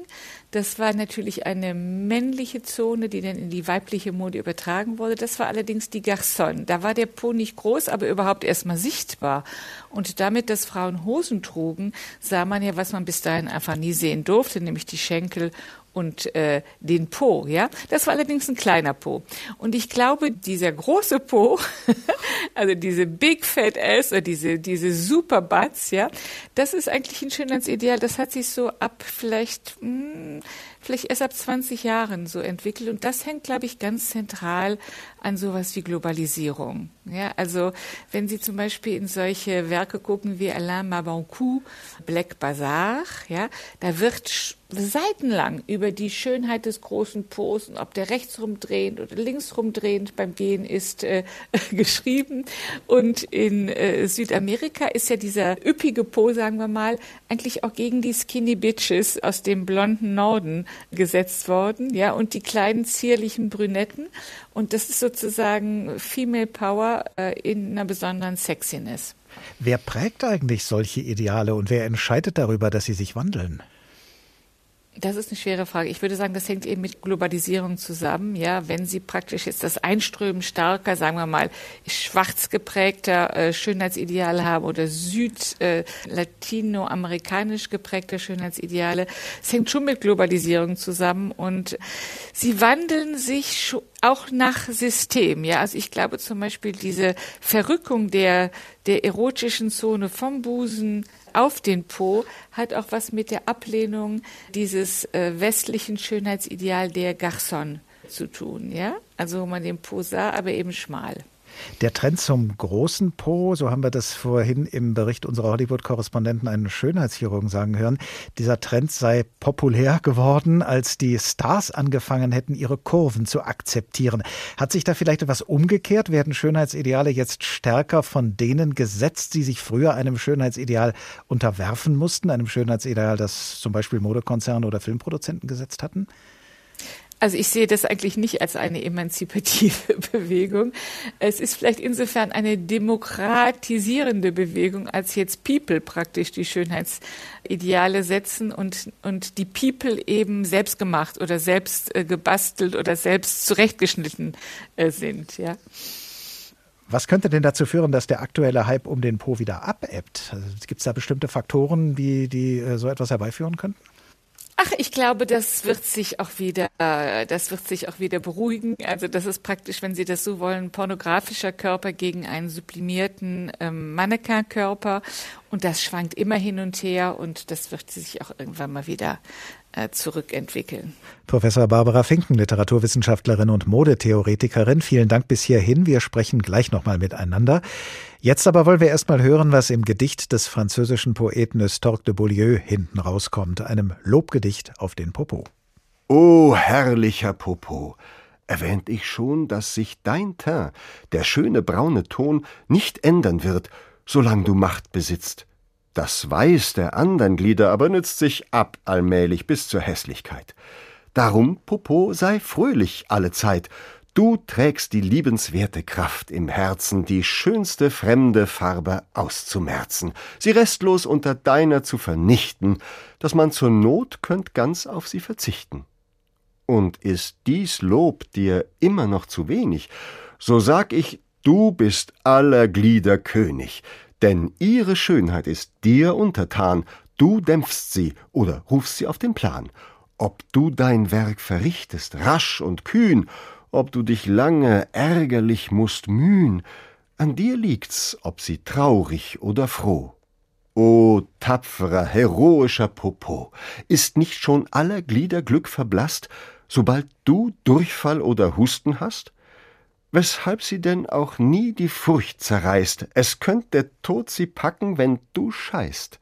Das war natürlich eine männliche Zone, die dann in die weibliche Mode übertragen wurde. Das war allerdings die Garçon. Da war der Po nicht groß, aber überhaupt erstmal sichtbar. Und damit, dass Frauen Hosen trugen, sah man ja, was man bis dahin einfach nie sehen durfte, nämlich die Schenkel und äh, den Po, ja. Das war allerdings ein kleiner Po. Und ich glaube, dieser große Po, also diese Big Fat Ass oder diese, diese Super Butts, ja, das ist eigentlich ein Schönheitsideal. Das hat sich so ab vielleicht, mh, hm, vielleicht erst ab 20 Jahren so entwickelt. Und das hängt, glaube ich, ganz zentral an sowas wie Globalisierung. Ja, also wenn Sie zum Beispiel in solche Werke gucken wie Alain Mabankou, Black Bazaar, ja, da wird seitenlang über die Schönheit des großen Po und ob der rechts rumdrehend oder links rumdrehend beim Gehen ist, äh, geschrieben. Und in äh, Südamerika ist ja dieser üppige Po, sagen wir mal, eigentlich auch gegen die Skinny Bitches aus dem blonden Norden gesetzt worden, ja, und die kleinen zierlichen Brünetten. Und das ist sozusagen Female Power äh, in einer besonderen Sexiness. Wer prägt eigentlich solche Ideale und wer entscheidet darüber, dass sie sich wandeln? Das ist eine schwere Frage. Ich würde sagen, das hängt eben mit Globalisierung zusammen. Ja, wenn Sie praktisch jetzt das Einströmen starker, sagen wir mal, schwarz geprägter äh, Schönheitsideale haben oder süd-latinoamerikanisch äh, geprägter Schönheitsideale, es hängt schon mit Globalisierung zusammen und sie wandeln sich auch nach System. Ja, also ich glaube zum Beispiel diese Verrückung der, der erotischen Zone vom Busen auf den Po hat auch was mit der Ablehnung dieses äh, westlichen Schönheitsideal der Garçon zu tun, ja? Also wo man den Po sah, aber eben schmal. Der Trend zum großen Po, so haben wir das vorhin im Bericht unserer Hollywood-Korrespondenten einen Schönheitschirurgen sagen hören, dieser Trend sei populär geworden, als die Stars angefangen hätten, ihre Kurven zu akzeptieren. Hat sich da vielleicht etwas umgekehrt? Werden Schönheitsideale jetzt stärker von denen gesetzt, die sich früher einem Schönheitsideal unterwerfen mussten, einem Schönheitsideal, das zum Beispiel Modekonzerne oder Filmproduzenten gesetzt hatten? Also ich sehe das eigentlich nicht als eine emanzipative Bewegung. Es ist vielleicht insofern eine demokratisierende Bewegung, als jetzt People praktisch die Schönheitsideale setzen und, und die People eben selbst gemacht oder selbst äh, gebastelt oder selbst zurechtgeschnitten äh, sind, ja. Was könnte denn dazu führen, dass der aktuelle Hype um den Po wieder abebbt? Also, Gibt es da bestimmte Faktoren, die, die äh, so etwas herbeiführen könnten? Ach, ich glaube, das wird sich auch wieder, äh, das wird sich auch wieder beruhigen. Also das ist praktisch, wenn Sie das so wollen, pornografischer Körper gegen einen sublimierten ähm, Mannequin-Körper. Und das schwankt immer hin und her und das wird sich auch irgendwann mal wieder zurückentwickeln. Professor Barbara Finken, Literaturwissenschaftlerin und Modetheoretikerin, vielen Dank bis hierhin. Wir sprechen gleich nochmal miteinander. Jetzt aber wollen wir erstmal hören, was im Gedicht des französischen Poeten Estorque de Beaulieu hinten rauskommt, einem Lobgedicht auf den Popo. O herrlicher Popo, erwähnt ich schon, dass sich dein Teint, der schöne braune Ton, nicht ändern wird, solang du Macht besitzt. Das Weiß der andern Glieder aber nützt sich ab allmählich bis zur Hässlichkeit. Darum, Popo, sei fröhlich alle Zeit. Du trägst die liebenswerte Kraft im Herzen, die schönste fremde Farbe auszumerzen, sie restlos unter deiner zu vernichten, dass man zur Not könnt ganz auf sie verzichten. Und ist dies Lob dir immer noch zu wenig, so sag ich, du bist aller Glieder König, denn ihre Schönheit ist dir untertan, du dämpfst sie oder rufst sie auf den Plan. Ob du dein Werk verrichtest, rasch und kühn, ob du dich lange ärgerlich musst mühn, an dir liegt's, ob sie traurig oder froh. O tapferer, heroischer Popo, ist nicht schon aller Glieder Glück verblasst, sobald du Durchfall oder Husten hast? Weshalb sie denn auch nie die Furcht zerreißt. Es könnt der Tod sie packen, wenn du scheißt.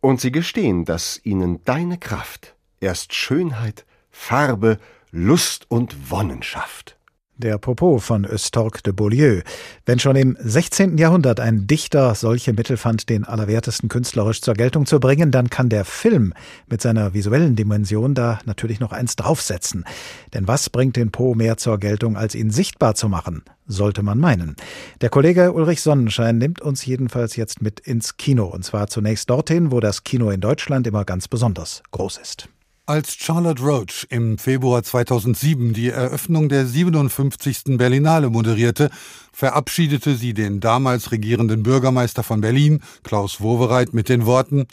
Und sie gestehen, dass ihnen deine Kraft erst Schönheit, Farbe, Lust und Wonnen schafft. Der Popo von Östorg de Beaulieu. Wenn schon im 16. Jahrhundert ein Dichter solche Mittel fand, den Allerwertesten künstlerisch zur Geltung zu bringen, dann kann der Film mit seiner visuellen Dimension da natürlich noch eins draufsetzen. Denn was bringt den Po mehr zur Geltung, als ihn sichtbar zu machen? Sollte man meinen. Der Kollege Ulrich Sonnenschein nimmt uns jedenfalls jetzt mit ins Kino. Und zwar zunächst dorthin, wo das Kino in Deutschland immer ganz besonders groß ist. Als Charlotte Roach im Februar 2007 die Eröffnung der 57. Berlinale moderierte, verabschiedete sie den damals regierenden Bürgermeister von Berlin, Klaus Wowereit, mit den Worten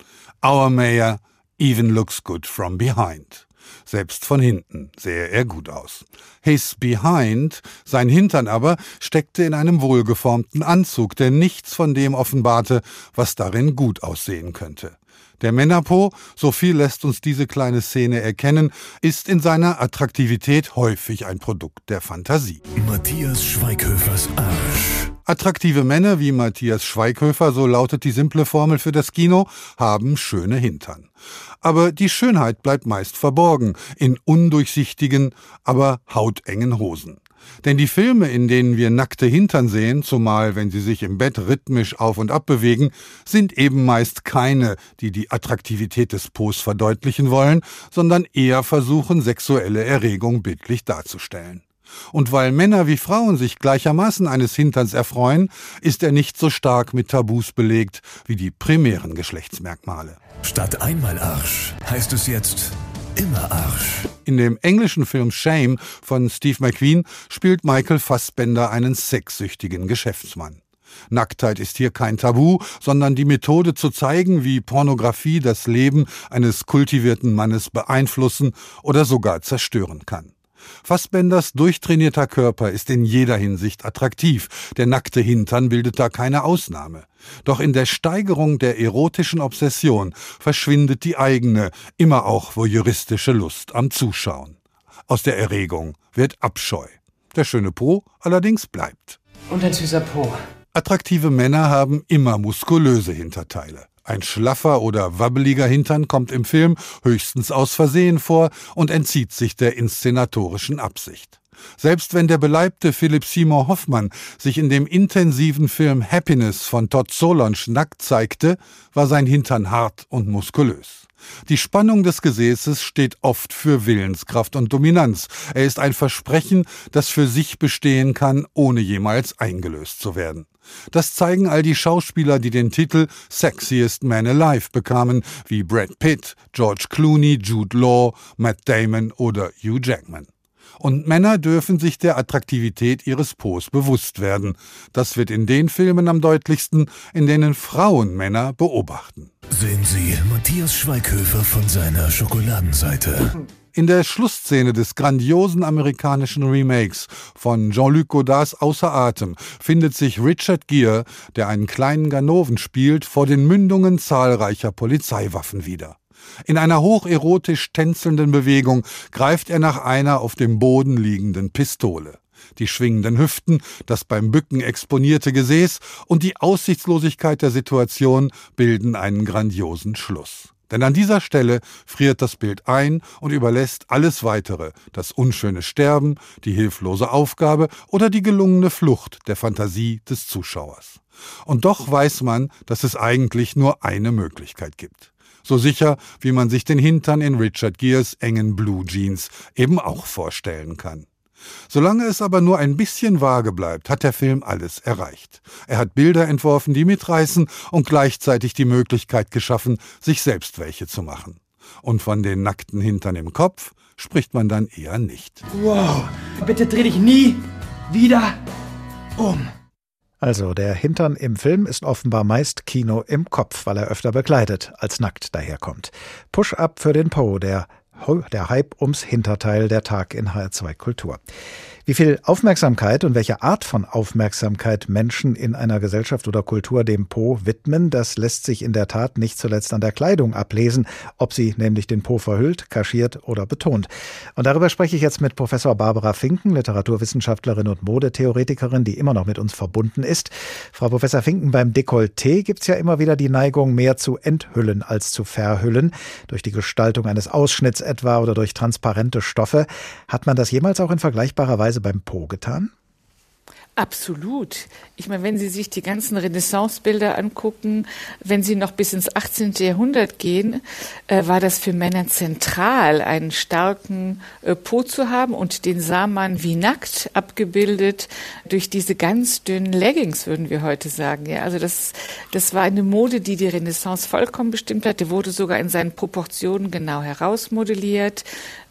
Our Mayor even looks good from behind. Selbst von hinten sähe er gut aus. His behind, sein Hintern aber, steckte in einem wohlgeformten Anzug, der nichts von dem offenbarte, was darin gut aussehen könnte. Der Männerpo, so viel lässt uns diese kleine Szene erkennen, ist in seiner Attraktivität häufig ein Produkt der Fantasie. Matthias Schweighöfers Arsch. Attraktive Männer wie Matthias Schweighöfer, so lautet die simple Formel für das Kino, haben schöne Hintern. Aber die Schönheit bleibt meist verborgen in undurchsichtigen, aber hautengen Hosen. Denn die Filme, in denen wir nackte Hintern sehen, zumal wenn sie sich im Bett rhythmisch auf und ab bewegen, sind eben meist keine, die die Attraktivität des Pos verdeutlichen wollen, sondern eher versuchen, sexuelle Erregung bildlich darzustellen. Und weil Männer wie Frauen sich gleichermaßen eines Hinterns erfreuen, ist er nicht so stark mit Tabus belegt wie die primären Geschlechtsmerkmale. Statt einmal Arsch heißt es jetzt immer Arsch. In dem englischen Film Shame von Steve McQueen spielt Michael Fassbender einen sexsüchtigen Geschäftsmann. Nacktheit ist hier kein Tabu, sondern die Methode zu zeigen, wie Pornografie das Leben eines kultivierten Mannes beeinflussen oder sogar zerstören kann. Fassbenders durchtrainierter Körper ist in jeder Hinsicht attraktiv, der nackte Hintern bildet da keine Ausnahme. Doch in der Steigerung der erotischen Obsession verschwindet die eigene, immer auch voyeuristische Lust am Zuschauen. Aus der Erregung wird Abscheu. Der schöne Po allerdings bleibt. Und ein süßer Po. Attraktive Männer haben immer muskulöse Hinterteile. Ein schlaffer oder wabbeliger Hintern kommt im Film höchstens aus Versehen vor und entzieht sich der inszenatorischen Absicht. Selbst wenn der beleibte Philipp Simon Hoffmann sich in dem intensiven Film Happiness von Todd Solondz nackt zeigte, war sein Hintern hart und muskulös. Die Spannung des Gesäßes steht oft für Willenskraft und Dominanz. Er ist ein Versprechen, das für sich bestehen kann, ohne jemals eingelöst zu werden. Das zeigen all die Schauspieler, die den Titel Sexiest Man Alive bekamen, wie Brad Pitt, George Clooney, Jude Law, Matt Damon oder Hugh Jackman. Und Männer dürfen sich der Attraktivität ihres Pos bewusst werden. Das wird in den Filmen am deutlichsten, in denen Frauen Männer beobachten. Sehen Sie Matthias Schweighöfer von seiner Schokoladenseite. In der Schlussszene des grandiosen amerikanischen Remakes von Jean-Luc Godards Außer Atem findet sich Richard Gere, der einen kleinen Ganoven spielt, vor den Mündungen zahlreicher Polizeiwaffen wieder. In einer hocherotisch tänzelnden Bewegung greift er nach einer auf dem Boden liegenden Pistole. Die schwingenden Hüften, das beim Bücken exponierte Gesäß und die Aussichtslosigkeit der Situation bilden einen grandiosen Schluss. Denn an dieser Stelle friert das Bild ein und überlässt alles weitere, das unschöne Sterben, die hilflose Aufgabe oder die gelungene Flucht der Fantasie des Zuschauers. Und doch weiß man, dass es eigentlich nur eine Möglichkeit gibt. So sicher, wie man sich den Hintern in Richard Gears engen Blue Jeans eben auch vorstellen kann. Solange es aber nur ein bisschen vage bleibt, hat der Film alles erreicht. Er hat Bilder entworfen, die mitreißen und gleichzeitig die Möglichkeit geschaffen, sich selbst welche zu machen. Und von den nackten Hintern im Kopf spricht man dann eher nicht. Wow, bitte dreh dich nie wieder um. Also, der Hintern im Film ist offenbar meist Kino im Kopf, weil er öfter bekleidet als nackt daherkommt. Push-up für den Po, der der Hype ums Hinterteil der Tag in HR2 Kultur. Wie viel Aufmerksamkeit und welche Art von Aufmerksamkeit Menschen in einer Gesellschaft oder Kultur dem Po widmen, das lässt sich in der Tat nicht zuletzt an der Kleidung ablesen, ob sie nämlich den Po verhüllt, kaschiert oder betont. Und darüber spreche ich jetzt mit Professor Barbara Finken, Literaturwissenschaftlerin und Modetheoretikerin, die immer noch mit uns verbunden ist. Frau Professor Finken, beim Dekolleté gibt es ja immer wieder die Neigung, mehr zu enthüllen als zu verhüllen, durch die Gestaltung eines Ausschnitts etwa oder durch transparente Stoffe. Hat man das jemals auch in vergleichbarer Weise beim Po getan? Absolut. Ich meine, wenn Sie sich die ganzen Renaissance-Bilder angucken, wenn Sie noch bis ins 18. Jahrhundert gehen, äh, war das für Männer zentral, einen starken äh, Po zu haben und den sah man wie nackt abgebildet durch diese ganz dünnen Leggings, würden wir heute sagen. Ja, also das, das war eine Mode, die die Renaissance vollkommen bestimmt hat. Die wurde sogar in seinen Proportionen genau herausmodelliert,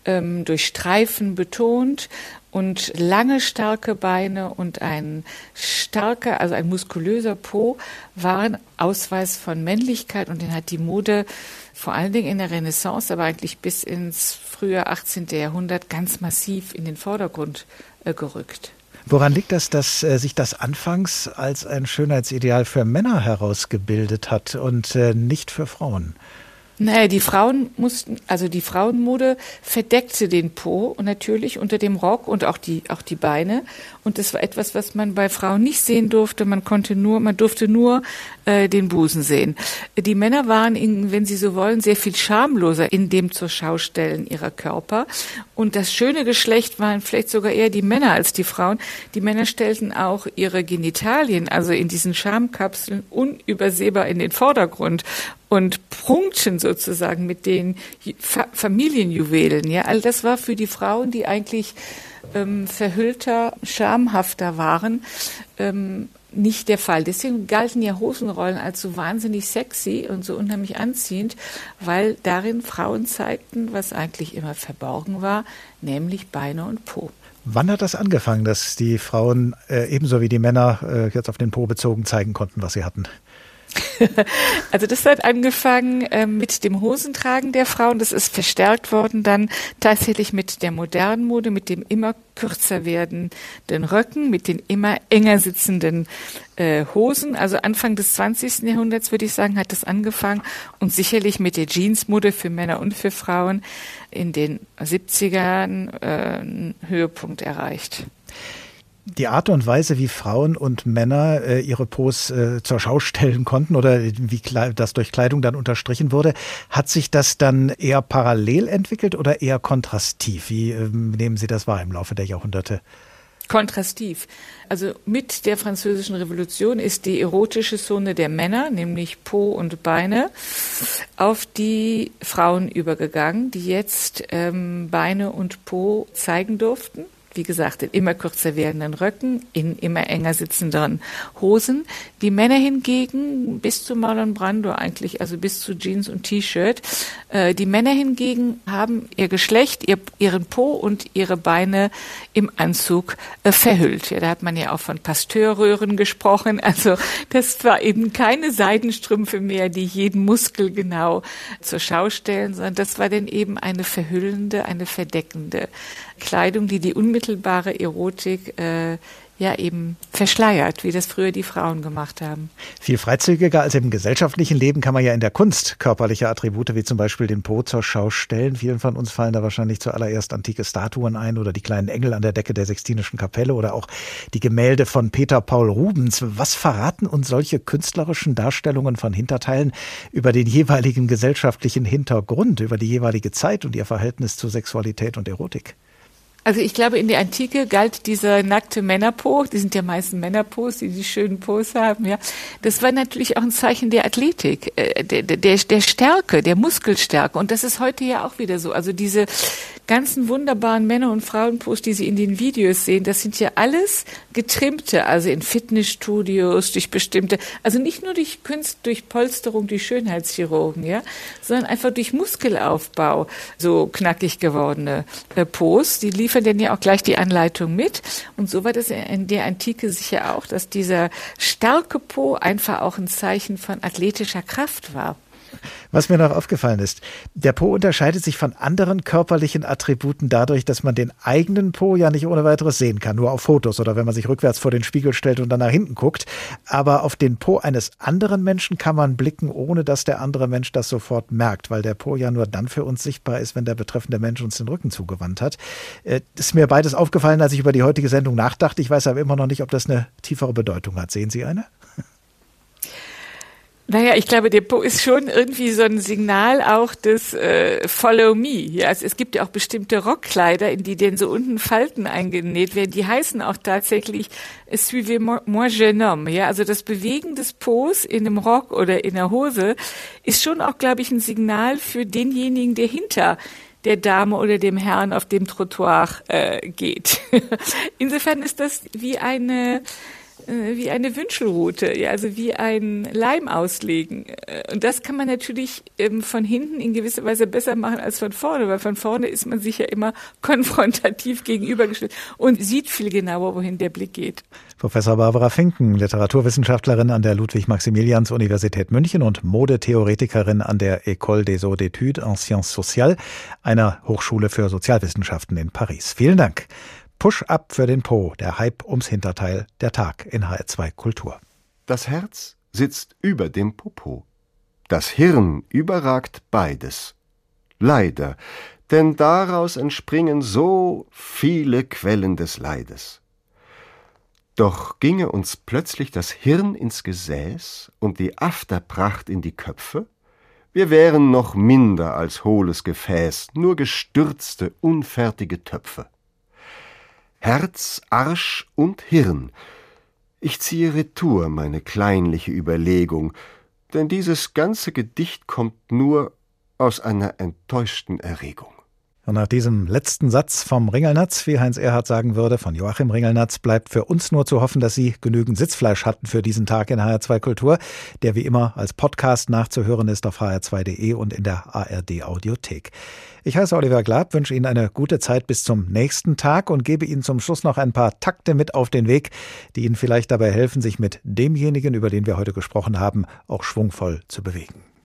ähm, durch Streifen betont und lange starke Beine und ein starker, also ein muskulöser Po waren Ausweis von Männlichkeit und den hat die Mode vor allen Dingen in der Renaissance, aber eigentlich bis ins frühe 18. Jahrhundert ganz massiv in den Vordergrund äh, gerückt. Woran liegt das, dass äh, sich das anfangs als ein Schönheitsideal für Männer herausgebildet hat und äh, nicht für Frauen? Naja, die Frauen mussten, also die Frauenmode verdeckte den Po und natürlich unter dem Rock und auch die, auch die Beine. Und das war etwas, was man bei Frauen nicht sehen durfte. Man konnte nur, man durfte nur äh, den Busen sehen. Die Männer waren, in, wenn Sie so wollen, sehr viel schamloser in dem zur Schaustellen ihrer Körper. Und das schöne Geschlecht waren vielleicht sogar eher die Männer als die Frauen. Die Männer stellten auch ihre Genitalien, also in diesen Schamkapseln, unübersehbar in den Vordergrund und prunkten sozusagen mit den Fa Familienjuwelen. Ja, all das war für die Frauen, die eigentlich ähm, verhüllter, schamhafter waren, ähm, nicht der Fall. Deswegen galten ja Hosenrollen als so wahnsinnig sexy und so unheimlich anziehend, weil darin Frauen zeigten, was eigentlich immer verborgen war, nämlich Beine und Po. Wann hat das angefangen, dass die Frauen äh, ebenso wie die Männer äh, jetzt auf den Po bezogen zeigen konnten, was sie hatten? Also das hat angefangen äh, mit dem Hosentragen der Frauen. Das ist verstärkt worden dann tatsächlich mit der modernen Mode, mit dem immer kürzer werdenden Röcken, mit den immer enger sitzenden äh, Hosen. Also Anfang des 20. Jahrhunderts würde ich sagen, hat das angefangen und sicherlich mit der Jeansmode für Männer und für Frauen in den 70ern äh, einen Höhepunkt erreicht die Art und Weise, wie Frauen und Männer äh, ihre Pos äh, zur Schau stellen konnten oder wie das durch Kleidung dann unterstrichen wurde, hat sich das dann eher parallel entwickelt oder eher kontrastiv? Wie äh, nehmen Sie das wahr im Laufe der Jahrhunderte? Kontrastiv. Also mit der französischen Revolution ist die erotische Zone der Männer, nämlich Po und Beine, auf die Frauen übergegangen, die jetzt ähm, Beine und Po zeigen durften wie gesagt, in immer kürzer werdenden Röcken, in immer enger sitzenden Hosen. Die Männer hingegen bis zu Marlon Brando eigentlich, also bis zu Jeans und T-Shirt. Äh, die Männer hingegen haben ihr Geschlecht, ihr, ihren Po und ihre Beine im Anzug äh, verhüllt. Ja, da hat man ja auch von Pasteurröhren gesprochen. Also das war eben keine Seidenstrümpfe mehr, die jeden Muskel genau zur Schau stellen, sondern das war dann eben eine verhüllende, eine verdeckende Kleidung, die die unmittelbare Erotik äh, ja eben verschleiert, wie das früher die Frauen gemacht haben. Viel freizügiger als im gesellschaftlichen Leben kann man ja in der Kunst körperliche Attribute wie zum Beispiel den Po zur Schau stellen. Vielen von uns fallen da wahrscheinlich zuallererst antike Statuen ein oder die kleinen Engel an der Decke der Sextinischen Kapelle oder auch die Gemälde von Peter Paul Rubens. Was verraten uns solche künstlerischen Darstellungen von Hinterteilen über den jeweiligen gesellschaftlichen Hintergrund, über die jeweilige Zeit und ihr Verhältnis zu Sexualität und Erotik? Also ich glaube, in der Antike galt dieser nackte Männerpo, die sind ja meistens Männerpos, die die schönen Pos haben, ja. Das war natürlich auch ein Zeichen der Athletik, äh, der, der, der Stärke, der Muskelstärke. Und das ist heute ja auch wieder so. Also diese ganzen wunderbaren Männer- und Frauenposts, die Sie in den Videos sehen, das sind ja alles getrimmte, also in Fitnessstudios, durch bestimmte, also nicht nur durch Kunst, durch Polsterung, durch Schönheitschirurgen, ja, sondern einfach durch Muskelaufbau so knackig gewordene äh, Posts. Die liefern dann ja auch gleich die Anleitung mit. Und so war das in der Antike sicher auch, dass dieser starke Po einfach auch ein Zeichen von athletischer Kraft war. Was mir noch aufgefallen ist, der Po unterscheidet sich von anderen körperlichen Attributen dadurch, dass man den eigenen Po ja nicht ohne weiteres sehen kann, nur auf Fotos oder wenn man sich rückwärts vor den Spiegel stellt und dann nach hinten guckt. Aber auf den Po eines anderen Menschen kann man blicken, ohne dass der andere Mensch das sofort merkt, weil der Po ja nur dann für uns sichtbar ist, wenn der betreffende Mensch uns den Rücken zugewandt hat. Äh, ist mir beides aufgefallen, als ich über die heutige Sendung nachdachte. Ich weiß aber immer noch nicht, ob das eine tiefere Bedeutung hat. Sehen Sie eine? Naja, ich glaube, der Po ist schon irgendwie so ein Signal auch des äh, Follow Me. Ja, also es gibt ja auch bestimmte Rockkleider, in die denn so unten Falten eingenäht werden. Die heißen auch tatsächlich Suivez-moi jeune homme. Ja, also das Bewegen des Po's in einem Rock oder in der Hose ist schon auch, glaube ich, ein Signal für denjenigen, der hinter der Dame oder dem Herrn auf dem Trottoir äh, geht. Insofern ist das wie eine äh, wie eine Wünschelrute, ja, also wie ein Leim auslegen. Äh, und das kann man natürlich ähm, von hinten in gewisser Weise besser machen als von vorne, weil von vorne ist man sich ja immer konfrontativ gegenübergestellt und sieht viel genauer, wohin der Blick geht. Professor Barbara Finken, Literaturwissenschaftlerin an der Ludwig-Maximilians-Universität München und Modetheoretikerin an der École des Hautes d'études en Sciences Sociales, einer Hochschule für Sozialwissenschaften in Paris. Vielen Dank. Push-up für den Po, der Hype ums Hinterteil, der Tag in HR2 Kultur. Das Herz sitzt über dem Popo. Das Hirn überragt beides. Leider, denn daraus entspringen so viele Quellen des Leides. Doch ginge uns plötzlich das Hirn ins Gesäß und die Afterpracht in die Köpfe, wir wären noch minder als hohles Gefäß, nur gestürzte, unfertige Töpfe. Herz, Arsch und Hirn. Ich ziehe retour meine kleinliche Überlegung, denn dieses ganze Gedicht kommt nur aus einer enttäuschten Erregung. Und nach diesem letzten Satz vom Ringelnatz, wie Heinz Erhard sagen würde, von Joachim Ringelnatz, bleibt für uns nur zu hoffen, dass Sie genügend Sitzfleisch hatten für diesen Tag in HR2 Kultur, der wie immer als Podcast nachzuhören ist auf hr2.de und in der ARD Audiothek. Ich heiße Oliver Glab, wünsche Ihnen eine gute Zeit bis zum nächsten Tag und gebe Ihnen zum Schluss noch ein paar Takte mit auf den Weg, die Ihnen vielleicht dabei helfen, sich mit demjenigen, über den wir heute gesprochen haben, auch schwungvoll zu bewegen.